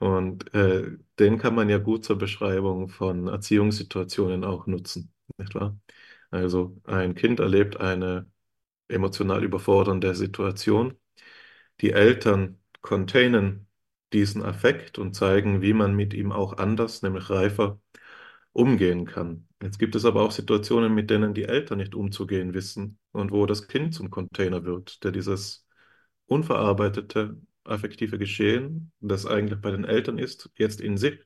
Und äh, den kann man ja gut zur Beschreibung von Erziehungssituationen auch nutzen, nicht wahr? Also ein Kind erlebt eine emotional überfordernde Situation. Die Eltern containen diesen Affekt und zeigen, wie man mit ihm auch anders, nämlich reifer, umgehen kann. Jetzt gibt es aber auch Situationen, mit denen die Eltern nicht umzugehen wissen und wo das Kind zum Container wird, der dieses unverarbeitete affektive Geschehen, das eigentlich bei den Eltern ist, jetzt in sich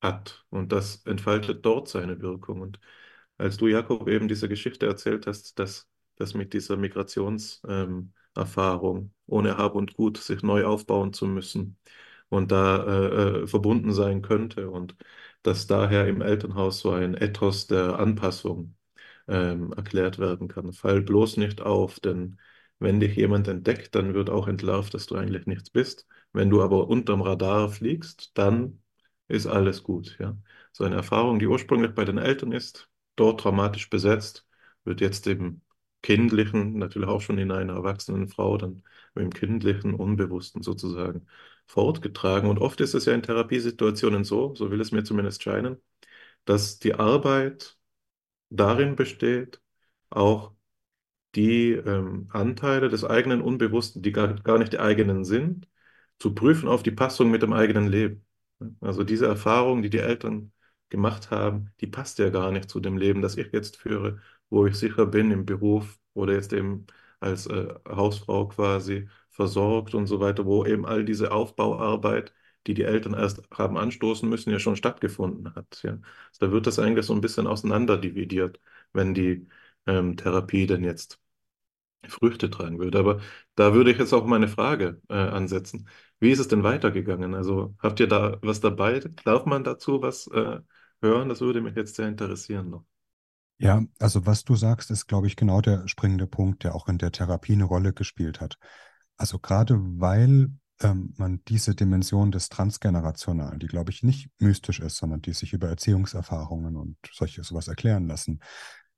hat. Und das entfaltet dort seine Wirkung. Und als du, Jakob, eben diese Geschichte erzählt hast, dass das mit dieser Migrationserfahrung, ähm, ohne Hab und Gut sich neu aufbauen zu müssen und da äh, äh, verbunden sein könnte und dass daher im Elternhaus so ein Ethos der Anpassung ähm, erklärt werden kann. Fall bloß nicht auf, denn wenn dich jemand entdeckt, dann wird auch entlarvt, dass du eigentlich nichts bist. Wenn du aber unterm Radar fliegst, dann ist alles gut. Ja? So eine Erfahrung, die ursprünglich bei den Eltern ist, dort traumatisch besetzt, wird jetzt im Kindlichen, natürlich auch schon in einer erwachsenen Frau, dann im Kindlichen, Unbewussten sozusagen fortgetragen. Und oft ist es ja in Therapiesituationen so, so will es mir zumindest scheinen, dass die Arbeit darin besteht, auch die ähm, Anteile des eigenen Unbewussten, die gar, gar nicht die eigenen sind, zu prüfen auf die Passung mit dem eigenen Leben. Also diese Erfahrung, die die Eltern gemacht haben, die passt ja gar nicht zu dem Leben, das ich jetzt führe, wo ich sicher bin im Beruf oder jetzt eben als äh, Hausfrau quasi versorgt und so weiter, wo eben all diese Aufbauarbeit, die die Eltern erst haben anstoßen müssen, ja schon stattgefunden hat. Ja. Also da wird das eigentlich so ein bisschen auseinanderdividiert, wenn die ähm, Therapie denn jetzt Früchte tragen würde. Aber da würde ich jetzt auch meine Frage äh, ansetzen. Wie ist es denn weitergegangen? Also habt ihr da was dabei? Darf man dazu was äh, hören? Das würde mich jetzt sehr interessieren noch. Ja, also was du sagst, ist, glaube ich, genau der springende Punkt, der auch in der Therapie eine Rolle gespielt hat. Also gerade weil ähm, man diese Dimension des Transgenerationalen, die, glaube ich, nicht mystisch ist, sondern die sich über Erziehungserfahrungen und solche sowas erklären lassen,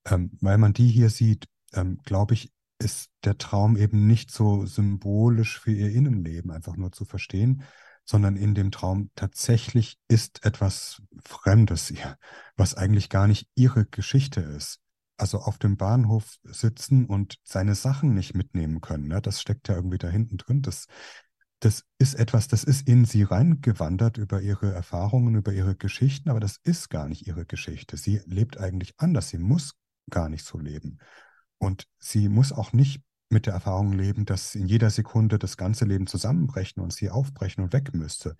ähm, weil man die hier sieht, ähm, glaube ich, ist der Traum eben nicht so symbolisch für ihr Innenleben einfach nur zu verstehen, sondern in dem Traum tatsächlich ist etwas Fremdes ihr, was eigentlich gar nicht ihre Geschichte ist. Also auf dem Bahnhof sitzen und seine Sachen nicht mitnehmen können, ne? das steckt ja irgendwie da hinten drin. Das, das ist etwas, das ist in sie reingewandert über ihre Erfahrungen, über ihre Geschichten, aber das ist gar nicht ihre Geschichte. Sie lebt eigentlich anders, sie muss gar nicht so leben. Und sie muss auch nicht mit der Erfahrung leben, dass in jeder Sekunde das ganze Leben zusammenbrechen und sie aufbrechen und weg müsste.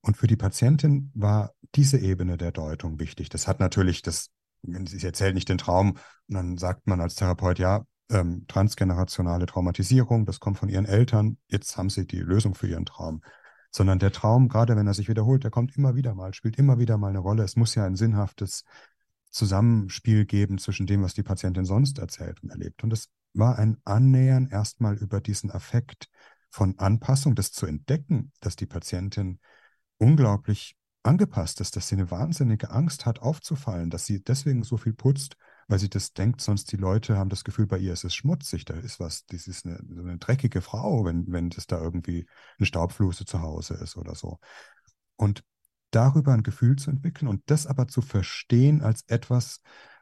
Und für die Patientin war diese Ebene der Deutung wichtig. Das hat natürlich das, sie erzählt nicht den Traum, und dann sagt man als Therapeut, ja, ähm, transgenerationale Traumatisierung, das kommt von ihren Eltern, jetzt haben sie die Lösung für ihren Traum. Sondern der Traum, gerade wenn er sich wiederholt, der kommt immer wieder mal, spielt immer wieder mal eine Rolle. Es muss ja ein sinnhaftes Zusammenspiel geben zwischen dem, was die Patientin sonst erzählt und erlebt. Und es war ein Annähern erstmal über diesen Affekt von Anpassung, das zu entdecken, dass die Patientin unglaublich angepasst ist, dass sie eine wahnsinnige Angst hat, aufzufallen, dass sie deswegen so viel putzt, weil sie das denkt, sonst die Leute haben das Gefühl, bei ihr ist es schmutzig, da ist was, das ist eine, eine dreckige Frau, wenn, wenn das da irgendwie eine Staubfluse zu Hause ist oder so. Und darüber ein Gefühl zu entwickeln und das aber zu verstehen als etwas,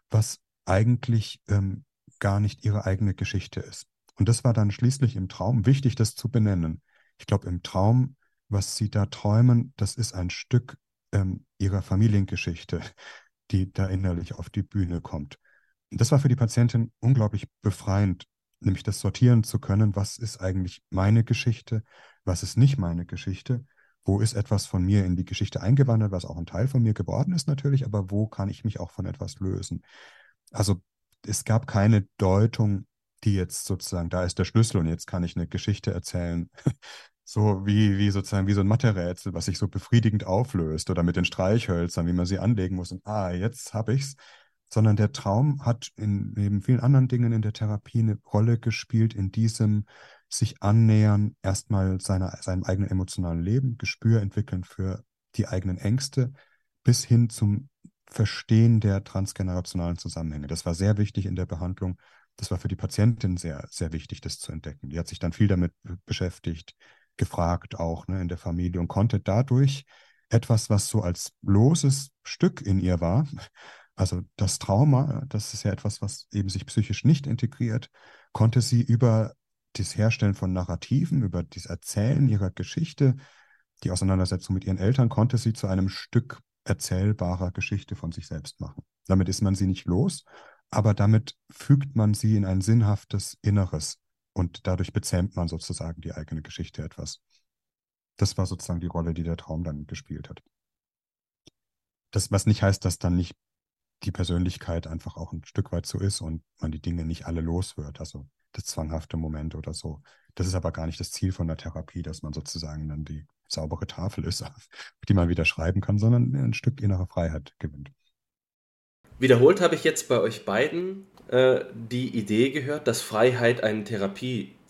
was eigentlich ähm, gar nicht ihre eigene Geschichte ist. Und das war dann schließlich im Traum wichtig, das zu benennen. Ich glaube, im Traum, was sie da träumen, das ist ein Stück ähm, ihrer Familiengeschichte, die da innerlich auf die Bühne kommt. Und das war für die Patientin unglaublich befreiend, nämlich das sortieren zu können, was ist eigentlich meine Geschichte, was ist nicht meine Geschichte wo ist etwas von mir in die Geschichte eingewandert, was auch ein Teil von mir geworden ist natürlich, aber wo kann ich mich auch von etwas lösen? Also es gab keine Deutung, die jetzt sozusagen, da ist der Schlüssel und jetzt kann ich eine Geschichte erzählen, [LAUGHS] so wie, wie sozusagen wie so ein Mathe-Rätsel, was sich so befriedigend auflöst oder mit den Streichhölzern, wie man sie anlegen muss und ah, jetzt habe ich's. Sondern der Traum hat in, neben vielen anderen Dingen in der Therapie eine Rolle gespielt in diesem, sich annähern, erstmal seiner, seinem eigenen emotionalen Leben, Gespür entwickeln für die eigenen Ängste, bis hin zum Verstehen der transgenerationalen Zusammenhänge. Das war sehr wichtig in der Behandlung. Das war für die Patientin sehr, sehr wichtig, das zu entdecken. Die hat sich dann viel damit beschäftigt, gefragt auch ne, in der Familie und konnte dadurch etwas, was so als loses Stück in ihr war, Also das Trauma, das ist ja etwas, was eben sich psychisch nicht integriert, konnte sie über das Herstellen von Narrativen, über das Erzählen ihrer Geschichte, die Auseinandersetzung mit ihren Eltern, konnte sie zu einem Stück erzählbarer Geschichte von sich selbst machen. Damit ist man sie nicht los, aber damit fügt man sie in ein sinnhaftes Inneres und dadurch bezähmt man sozusagen die eigene Geschichte etwas. Das war sozusagen die Rolle, die der Traum dann gespielt hat. Das, was nicht heißt, dass dann nicht die Persönlichkeit einfach auch ein Stück weit so ist und man die Dinge nicht alle los wird, also das zwanghafte Moment oder so. Das ist aber gar nicht das Ziel von der Therapie, dass man sozusagen dann die saubere Tafel ist, auf [LAUGHS] die man wieder schreiben kann, sondern ein Stück innere Freiheit gewinnt. Wiederholt habe ich jetzt bei euch beiden äh, die Idee gehört, dass Freiheit ein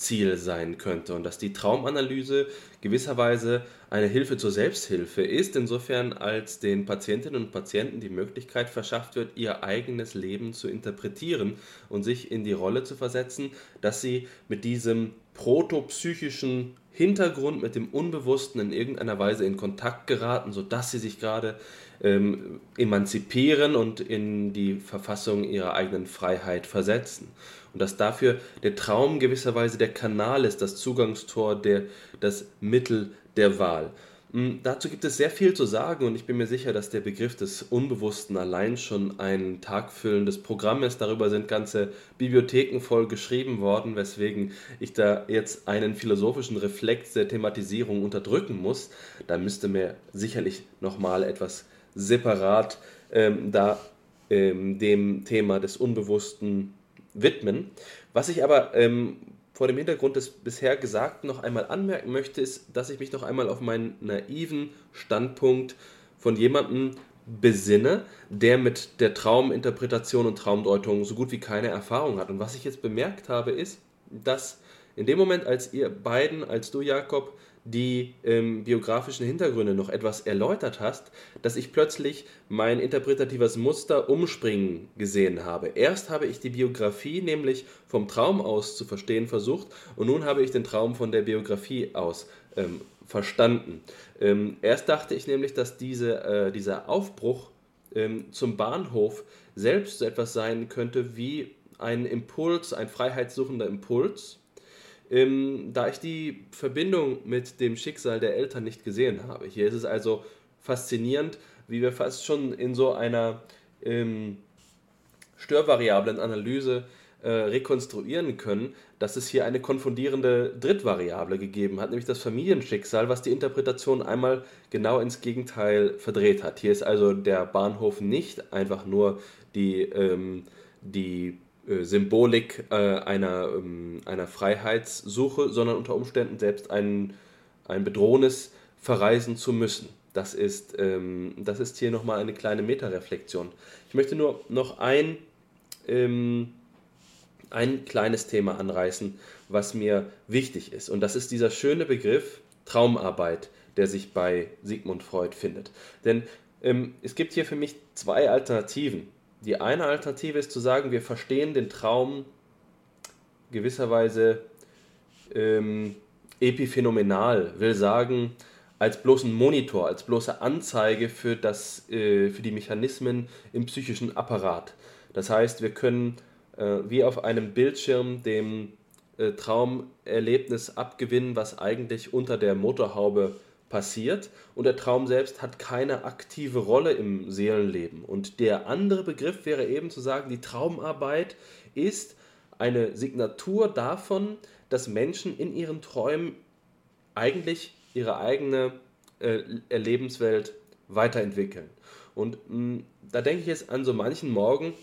Therapieziel sein könnte und dass die Traumanalyse gewisserweise eine Hilfe zur Selbsthilfe ist, insofern als den Patientinnen und Patienten die Möglichkeit verschafft wird, ihr eigenes Leben zu interpretieren und sich in die Rolle zu versetzen, dass sie mit diesem protopsychischen Hintergrund, mit dem Unbewussten in irgendeiner Weise in Kontakt geraten, sodass sie sich gerade ähm, emanzipieren und in die Verfassung ihrer eigenen Freiheit versetzen. Und dass dafür der Traum gewisserweise der Kanal ist, das Zugangstor, der, das Mittel der Wahl. Hm, dazu gibt es sehr viel zu sagen und ich bin mir sicher, dass der Begriff des Unbewussten allein schon ein tagfüllendes Programm ist. Darüber sind ganze Bibliotheken voll geschrieben worden, weswegen ich da jetzt einen philosophischen Reflex der Thematisierung unterdrücken muss. Da müsste mir sicherlich nochmal etwas separat ähm, da ähm, dem Thema des Unbewussten widmen. Was ich aber ähm, vor dem Hintergrund des bisher Gesagten noch einmal anmerken möchte, ist, dass ich mich noch einmal auf meinen naiven Standpunkt von jemandem besinne, der mit der Trauminterpretation und Traumdeutung so gut wie keine Erfahrung hat. Und was ich jetzt bemerkt habe, ist, dass in dem Moment, als ihr beiden, als du Jakob, die ähm, biografischen Hintergründe noch etwas erläutert hast, dass ich plötzlich mein interpretatives Muster umspringen gesehen habe. Erst habe ich die Biografie nämlich vom Traum aus zu verstehen versucht und nun habe ich den Traum von der Biografie aus ähm, verstanden. Ähm, erst dachte ich nämlich, dass diese, äh, dieser Aufbruch ähm, zum Bahnhof selbst so etwas sein könnte wie ein Impuls, ein freiheitssuchender Impuls, ähm, da ich die Verbindung mit dem Schicksal der Eltern nicht gesehen habe. Hier ist es also faszinierend, wie wir fast schon in so einer ähm, störvariablen äh, rekonstruieren können, dass es hier eine konfundierende Drittvariable gegeben hat, nämlich das Familienschicksal, was die Interpretation einmal genau ins Gegenteil verdreht hat. Hier ist also der Bahnhof nicht einfach nur die, ähm, die Symbolik äh, einer, ähm, einer Freiheitssuche, sondern unter Umständen selbst ein, ein Bedrohnis verreisen zu müssen. Das ist, ähm, das ist hier nochmal eine kleine Metareflexion. Ich möchte nur noch ein, ähm, ein kleines Thema anreißen, was mir wichtig ist. Und das ist dieser schöne Begriff Traumarbeit, der sich bei Sigmund Freud findet. Denn es gibt hier für mich zwei Alternativen. Die eine Alternative ist zu sagen, wir verstehen den Traum gewisserweise ähm, epiphänomenal, will sagen, als bloßen Monitor, als bloße Anzeige für, das, äh, für die Mechanismen im psychischen Apparat. Das heißt, wir können äh, wie auf einem Bildschirm dem äh, Traumerlebnis abgewinnen, was eigentlich unter der Motorhaube passiert und der Traum selbst hat keine aktive Rolle im Seelenleben. Und der andere Begriff wäre eben zu sagen, die Traumarbeit ist eine Signatur davon, dass Menschen in ihren Träumen eigentlich ihre eigene äh, Lebenswelt weiterentwickeln. Und mh, mm, da denke ich jetzt an so manchen Morgen,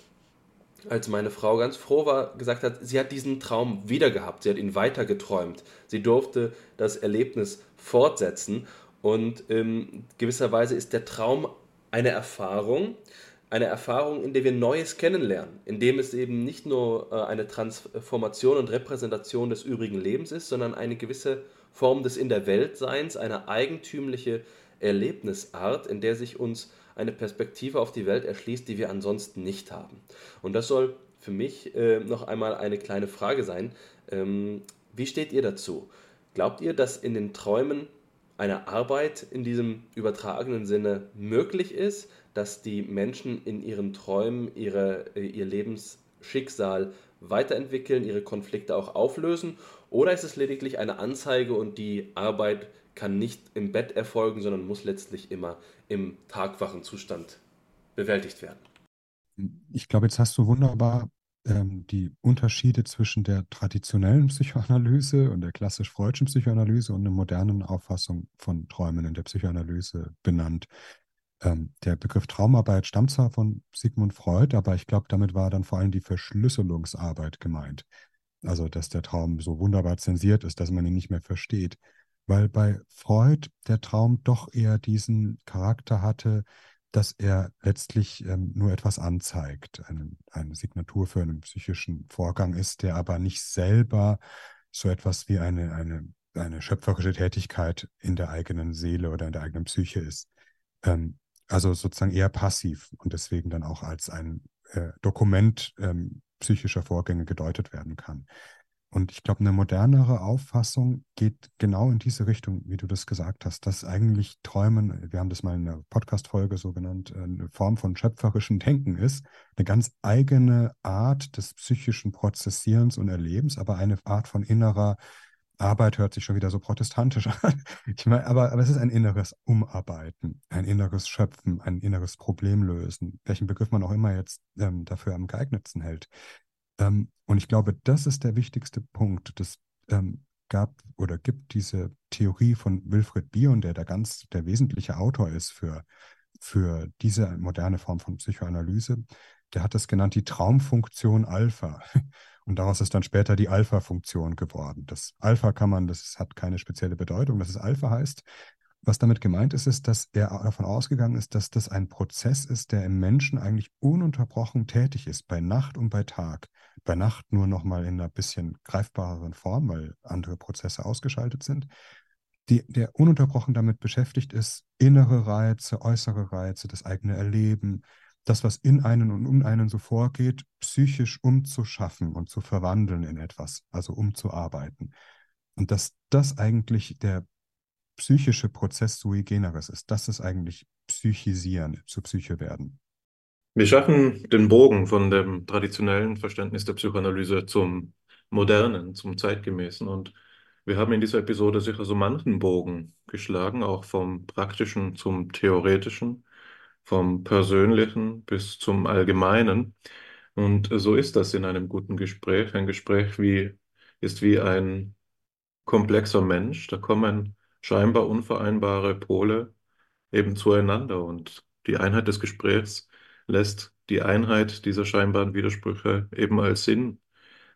als meine Frau ganz froh war, gesagt hat, sie hat diesen Traum wieder gehabt, sie hat ihn weiter geträumt. Sie durfte das Erlebnis fortsetzen und in gewisser Weise ist der Traum eine Erfahrung, eine Erfahrung, in der wir Neues kennenlernen, in dem es eben nicht nur äh, eine Transformation und Repräsentation des übrigen Lebens ist, sondern eine gewisse Form des In der Weltseins, eine eigentümliche Erlebnisart, in der sich uns eine Perspektive auf die Welt erschließt, die wir ansonsten nicht haben. Und das soll für mich äh, noch einmal eine kleine Frage sein. Ähm, wie steht ihr dazu? Glaubt ihr, dass in den Träumen eine Arbeit in diesem übertragenen Sinne möglich ist, dass die Menschen in ihren Träumen ihre, äh, ihr Lebensschicksal weiterentwickeln, ihre Konflikte auch auflösen? Oder ist es lediglich eine Anzeige und die Arbeit kann nicht im Bett erfolgen, sondern muss letztlich immer im tagwachen Zustand bewältigt werden? Ich glaube, jetzt hast du wunderbar ähm, die Unterschiede zwischen der traditionellen Psychoanalyse und der klassisch freudschen Psychoanalyse und einer modernen Auffassung von Träumen in der Psychoanalyse benannt. Ähm, der Begriff Traumarbeit stammt zwar von Sigmund Freud, aber ich glaube, damit war dann vor allem die Verschlüsselungsarbeit gemeint. Also, dass der Traum so wunderbar zensiert ist, dass man ihn nicht mehr versteht. Weil bei Freud der Traum doch eher diesen Charakter hatte, dass er letztlich ähm, nur etwas anzeigt, eine, eine Signatur für einen psychischen Vorgang ist, der aber nicht selber so etwas wie eine, eine, eine schöpferische Tätigkeit in der eigenen Seele oder in der eigenen Psyche ist. Ähm, also sozusagen eher passiv und deswegen dann auch als ein äh, Dokument ähm, psychischer Vorgänge gedeutet werden kann. Und ich glaube, eine modernere Auffassung geht genau in diese Richtung, wie du das gesagt hast, dass eigentlich Träumen, wir haben das mal in einer Podcast-Folge so genannt, eine Form von schöpferischem Denken ist, eine ganz eigene Art des psychischen Prozessierens und Erlebens, aber eine Art von innerer Arbeit hört sich schon wieder so protestantisch [LAUGHS] an. Ich meine, aber, aber es ist ein inneres Umarbeiten, ein inneres Schöpfen, ein inneres Problemlösen, welchen Begriff man auch immer jetzt ähm, dafür am geeignetsten hält. Ähm, und ich glaube, das ist der wichtigste Punkt. Das ähm, gab oder gibt diese Theorie von Wilfried Bion, der da ganz der wesentliche Autor ist für, für diese moderne Form von Psychoanalyse. Der hat das genannt die Traumfunktion Alpha. [LAUGHS] Und daraus ist dann später die Alpha-Funktion geworden. Das Alpha kann man, das hat keine spezielle Bedeutung, dass es Alpha heißt. Was damit gemeint ist, ist, dass er davon ausgegangen ist, dass das ein Prozess ist, der im Menschen eigentlich ununterbrochen tätig ist, bei Nacht und bei Tag. Bei Nacht nur noch mal in einer bisschen greifbareren Form, weil andere Prozesse ausgeschaltet sind. Die, der ununterbrochen damit beschäftigt ist, innere Reize, äußere Reize, das eigene Erleben, das, was in einen und um einen so vorgeht, psychisch umzuschaffen und zu verwandeln in etwas, also umzuarbeiten. Und dass das eigentlich der psychische Prozess sui generis ist. Das ist eigentlich Psychisieren, zu Psyche werden. Wir schaffen den Bogen von dem traditionellen Verständnis der Psychoanalyse zum modernen, zum zeitgemäßen. Und wir haben in dieser Episode sicher so manchen Bogen geschlagen, auch vom praktischen zum theoretischen, vom persönlichen bis zum allgemeinen. Und so ist das in einem guten Gespräch. Ein Gespräch wie, ist wie ein komplexer Mensch. Da kommen scheinbar unvereinbare Pole eben zueinander und die Einheit des Gesprächs lässt die Einheit dieser scheinbaren Widersprüche eben als Sinn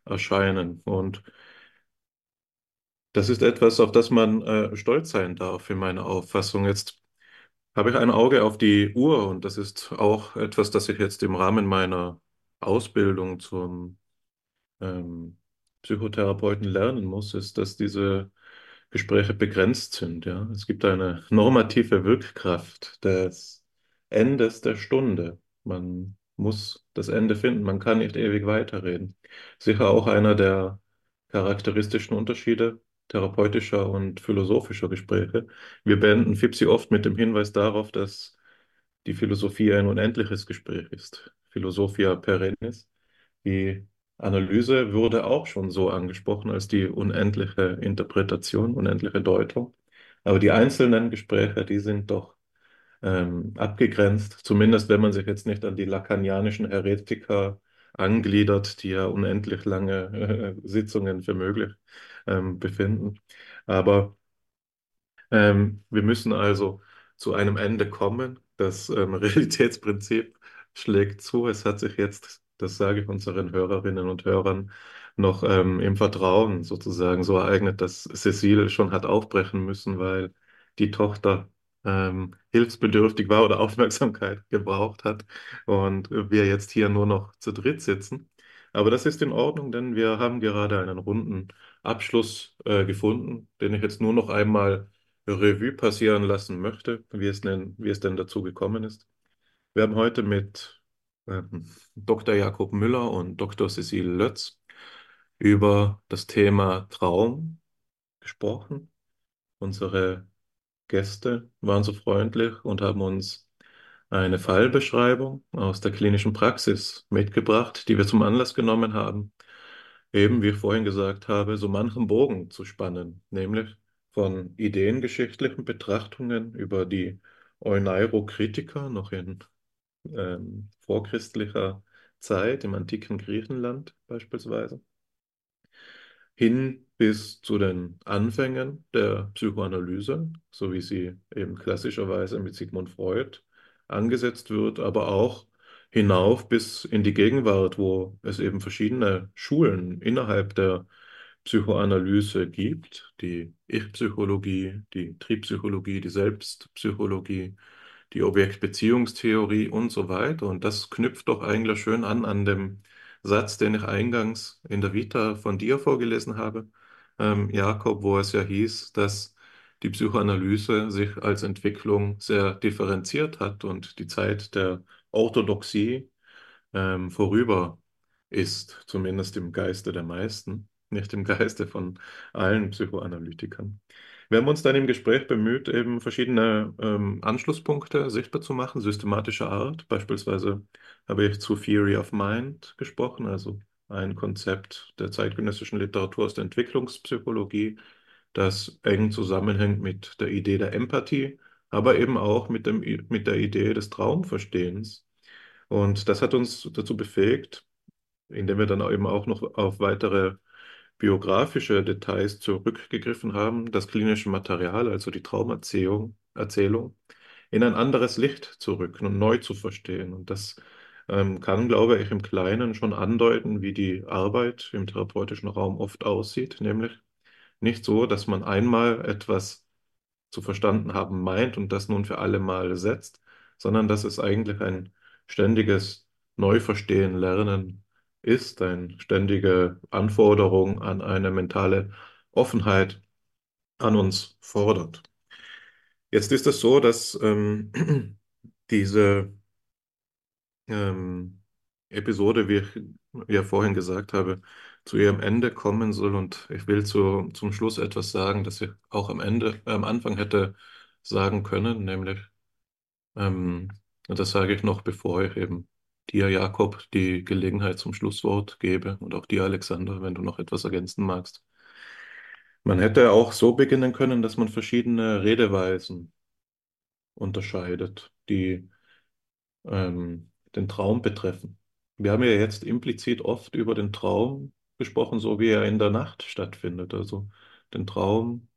erscheinen. Und das ist etwas, auf das man äh, stolz sein darf, in meiner Auffassung. Jetzt habe ich ein Auge auf die Uhr und das ist auch etwas, das ich jetzt im Rahmen meiner Ausbildung zum ähm, Psychotherapeuten lernen muss, ist, dass diese Gespräche begrenzt sind. Ja? Es gibt eine normative Wirkkraft des Endes der Stunde. Man muss das Ende finden, man kann nicht ewig weiterreden. Sicher auch einer der charakteristischen Unterschiede therapeutischer und philosophischer Gespräche. Wir beenden FIPSI oft mit dem Hinweis darauf, dass die Philosophie ein unendliches Gespräch ist. Philosophia perennis. Die Analyse wurde auch schon so angesprochen als die unendliche Interpretation, unendliche Deutung. Aber die einzelnen Gespräche, die sind doch ähm, abgegrenzt, zumindest wenn man sich jetzt nicht an die lacanianischen Heretiker angliedert, die ja unendlich lange äh, Sitzungen für möglich ähm, befinden. Aber ähm, wir müssen also zu einem Ende kommen. Das ähm, [LAUGHS] Realitätsprinzip schlägt zu. Es hat sich jetzt das sage ich unseren Hörerinnen und Hörern, noch ähm, im Vertrauen sozusagen so ereignet, dass Cecile schon hat aufbrechen müssen, weil die Tochter ähm, hilfsbedürftig war oder [LAUGHS] Aufmerksamkeit gebraucht hat und wir jetzt hier nur noch zu dritt sitzen. Aber das ist in Ordnung, denn wir haben gerade einen runden Abschluss äh, gefunden, den ich jetzt nur noch einmal Revue passieren lassen möchte, wie es denn, wie es denn dazu gekommen ist. Wir haben heute mit ähm, Dr. Jakob Müller und Dr. Cecile Lötz über das Thema Traum gesprochen. Unsere Gäste waren so freundlich und haben uns eine Fallbeschreibung aus der klinischen Praxis mitgebracht, die wir zum Anlass genommen haben, eben, wie ich vorhin gesagt habe, so manchen Bogen zu spannen, nämlich von ideengeschichtlichen Betrachtungen über die Euneirokritiker noch in ähm, vorchristlicher Zeit im antiken Griechenland beispielsweise, hin bis zu den Anfängen der Psychoanalyse, so wie sie eben klassischerweise mit Sigmund Freud angesetzt wird, aber auch hinauf bis in die Gegenwart, wo es eben verschiedene Schulen innerhalb der Psychoanalyse gibt, die Ich-Psychologie, die Triebpsychologie, die Selbstpsychologie, die Objektbeziehungstheorie und so weiter. Und das knüpft doch eigentlich schön an an dem Satz, den ich eingangs in der Vita von dir vorgelesen habe, ähm, Jakob, wo es ja hieß, dass die Psychoanalyse sich als Entwicklung sehr differenziert hat und die Zeit der Orthodoxie ähm, vorüber ist, zumindest im Geiste der meisten, nicht im Geiste von allen Psychoanalytikern. Wir haben uns dann im Gespräch bemüht, eben verschiedene ähm, Anschlusspunkte sichtbar zu machen, systematischer Art. Beispielsweise habe ich zu Theory of Mind gesprochen, also ein Konzept der zeitgenössischen Literatur aus der Entwicklungspsychologie, das eng zusammenhängt mit der Idee der Empathie, aber eben auch mit, dem, mit der Idee des Traumverstehens. Und das hat uns dazu befähigt, indem wir dann eben auch noch auf weitere biografische Details zurückgegriffen haben, das klinische Material, also die Traumerzählung, Erzählung, in ein anderes Licht zu rücken und neu zu verstehen. Und das kann, glaube ich, im Kleinen schon andeuten, wie die Arbeit im therapeutischen Raum oft aussieht, nämlich nicht so, dass man einmal etwas zu verstanden haben meint und das nun für alle Mal setzt, sondern dass es eigentlich ein ständiges Neuverstehen, Lernen ist, eine ständige Anforderung an eine mentale Offenheit an uns fordert. Jetzt ist es so, dass ähm, [CLEARS THROAT] diese ähm, Episode, wie ich ja vorhin gesagt habe, zu ihrem Ende kommen soll. Und ich will zu, zum Schluss etwas sagen, das ich auch am Ende, äh, am Anfang hätte sagen können, nämlich, ähm, das sage ich noch, bevor ich eben dir, Jakob, die Gelegenheit zum Schlusswort gebe und auch dir, Alexander, wenn du noch etwas ergänzen magst. Man hätte auch so beginnen können, dass man verschiedene Redeweisen unterscheidet, die ähm, den Traum betreffen. Wir haben ja jetzt implizit oft über den Traum gesprochen, so wie er in der Nacht stattfindet. Also den Traum,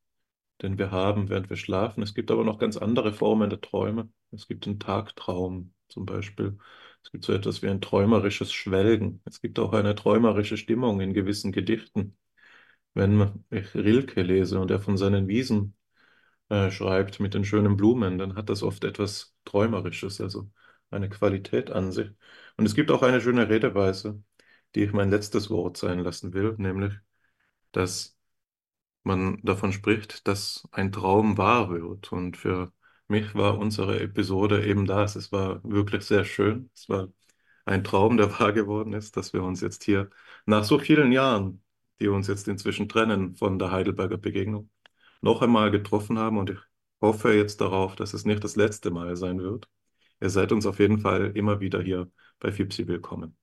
den wir haben, während wir schlafen. Es gibt aber noch ganz andere Formen der Träume. Es gibt den Tagtraum zum Beispiel. Es gibt so etwas wie ein träumerisches Schwelgen. Es gibt auch eine träumerische Stimmung in gewissen Gedichten. Wenn ich Rilke lese und er von seinen Wiesen äh, schreibt mit den schönen Blumen, dann hat das oft etwas Träumerisches, also eine Qualität an sich. Und es gibt auch eine schöne Redeweise, die ich mein letztes Wort sein lassen will, nämlich, dass man davon spricht, dass ein Traum wahr wird. Und für mich war unsere Episode eben das. Es war wirklich sehr schön. Es war ein Traum, der [LAUGHS] wahr geworden ist, dass wir uns jetzt hier nach so vielen Jahren, die uns jetzt inzwischen trennen von der Heidelberger Begegnung, noch einmal getroffen haben. Und ich hoffe jetzt darauf, dass es nicht das letzte Mal sein wird. Ihr seid uns auf jeden Fall immer wieder hier bei FIPSI willkommen.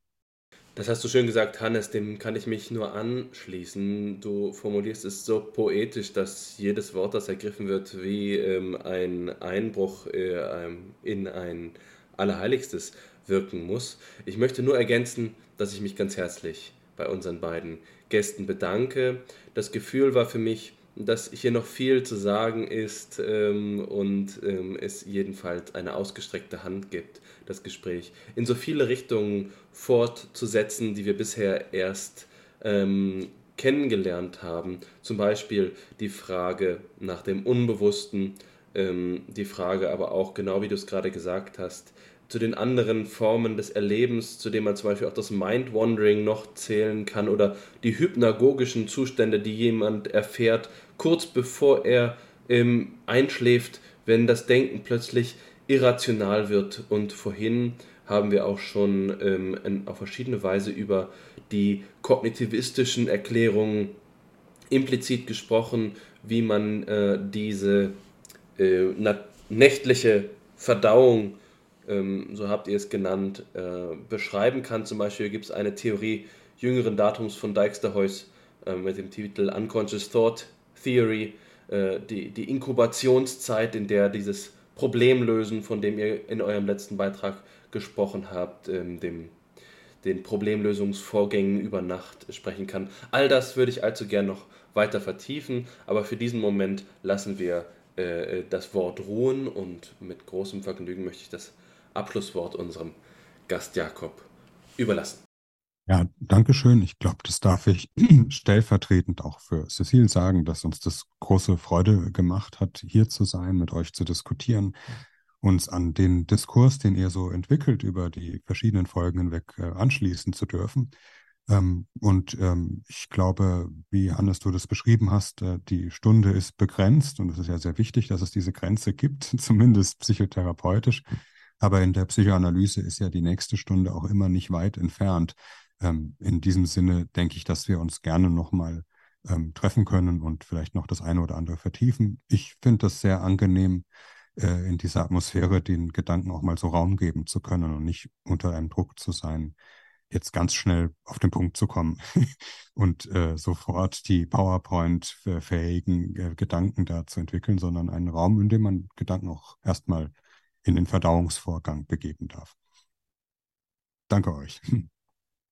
Das hast du schön gesagt, Hannes, dem kann ich mich nur anschließen. Du formulierst es so poetisch, dass jedes Wort, das ergriffen wird, wie ähm, ein Einbruch äh, ähm, in ein Allerheiligstes wirken muss. Ich möchte nur ergänzen, dass ich mich ganz herzlich bei unseren beiden Gästen bedanke. Das Gefühl war für mich, dass hier noch viel zu sagen ist ähm, und ähm, es jedenfalls eine ausgestreckte Hand gibt, das Gespräch in so viele Richtungen fortzusetzen, die wir bisher erst ähm, kennengelernt haben. Zum Beispiel die Frage nach dem Unbewussten, ähm, die Frage aber auch, genau wie du es gerade gesagt hast, zu den anderen Formen des Erlebens, zu denen man zum Beispiel auch das Mind-Wandering noch zählen kann oder die hypnagogischen Zustände, die jemand erfährt, kurz bevor er ähm, einschläft, wenn das Denken plötzlich irrational wird. Und vorhin haben wir auch schon ähm, in, auf verschiedene Weise über die kognitivistischen Erklärungen implizit gesprochen, wie man äh, diese äh, nächtliche Verdauung ähm, so habt ihr es genannt, äh, beschreiben kann. Zum Beispiel gibt es eine Theorie jüngeren Datums von Dijksterhuis äh, mit dem Titel Unconscious Thought Theory, äh, die, die Inkubationszeit, in der dieses Problemlösen, von dem ihr in eurem letzten Beitrag gesprochen habt, ähm, dem, den Problemlösungsvorgängen über Nacht sprechen kann. All das würde ich allzu gern noch weiter vertiefen, aber für diesen Moment lassen wir äh, das Wort ruhen und mit großem Vergnügen möchte ich das Abschlusswort unserem Gast Jakob überlassen. Ja, danke schön. Ich glaube, das darf ich [CLEARS THROAT] stellvertretend auch für Cecile sagen, dass uns das große Freude gemacht hat, hier zu sein, mit euch zu diskutieren, uns an den Diskurs, den ihr so entwickelt, über die verschiedenen Folgen hinweg äh, anschließen zu dürfen. Ähm, und ähm, ich glaube, wie Hannes du das beschrieben hast, äh, die Stunde ist begrenzt und es ist ja sehr wichtig, dass es diese Grenze gibt, [LAUGHS] zumindest psychotherapeutisch. Aber in der Psychoanalyse ist ja die nächste Stunde auch immer nicht weit entfernt. Ähm, in diesem Sinne denke ich, dass wir uns gerne nochmal ähm, treffen können und vielleicht noch das eine oder andere vertiefen. Ich finde das sehr angenehm, äh, in dieser Atmosphäre den Gedanken auch mal so Raum geben zu können und nicht unter einem Druck zu sein, jetzt ganz schnell auf den Punkt zu kommen [LAUGHS] und äh, sofort die PowerPoint-fähigen äh, Gedanken da zu entwickeln, sondern einen Raum, in dem man Gedanken auch erstmal in den Verdauungsvorgang begeben darf. Danke euch. [LAUGHS]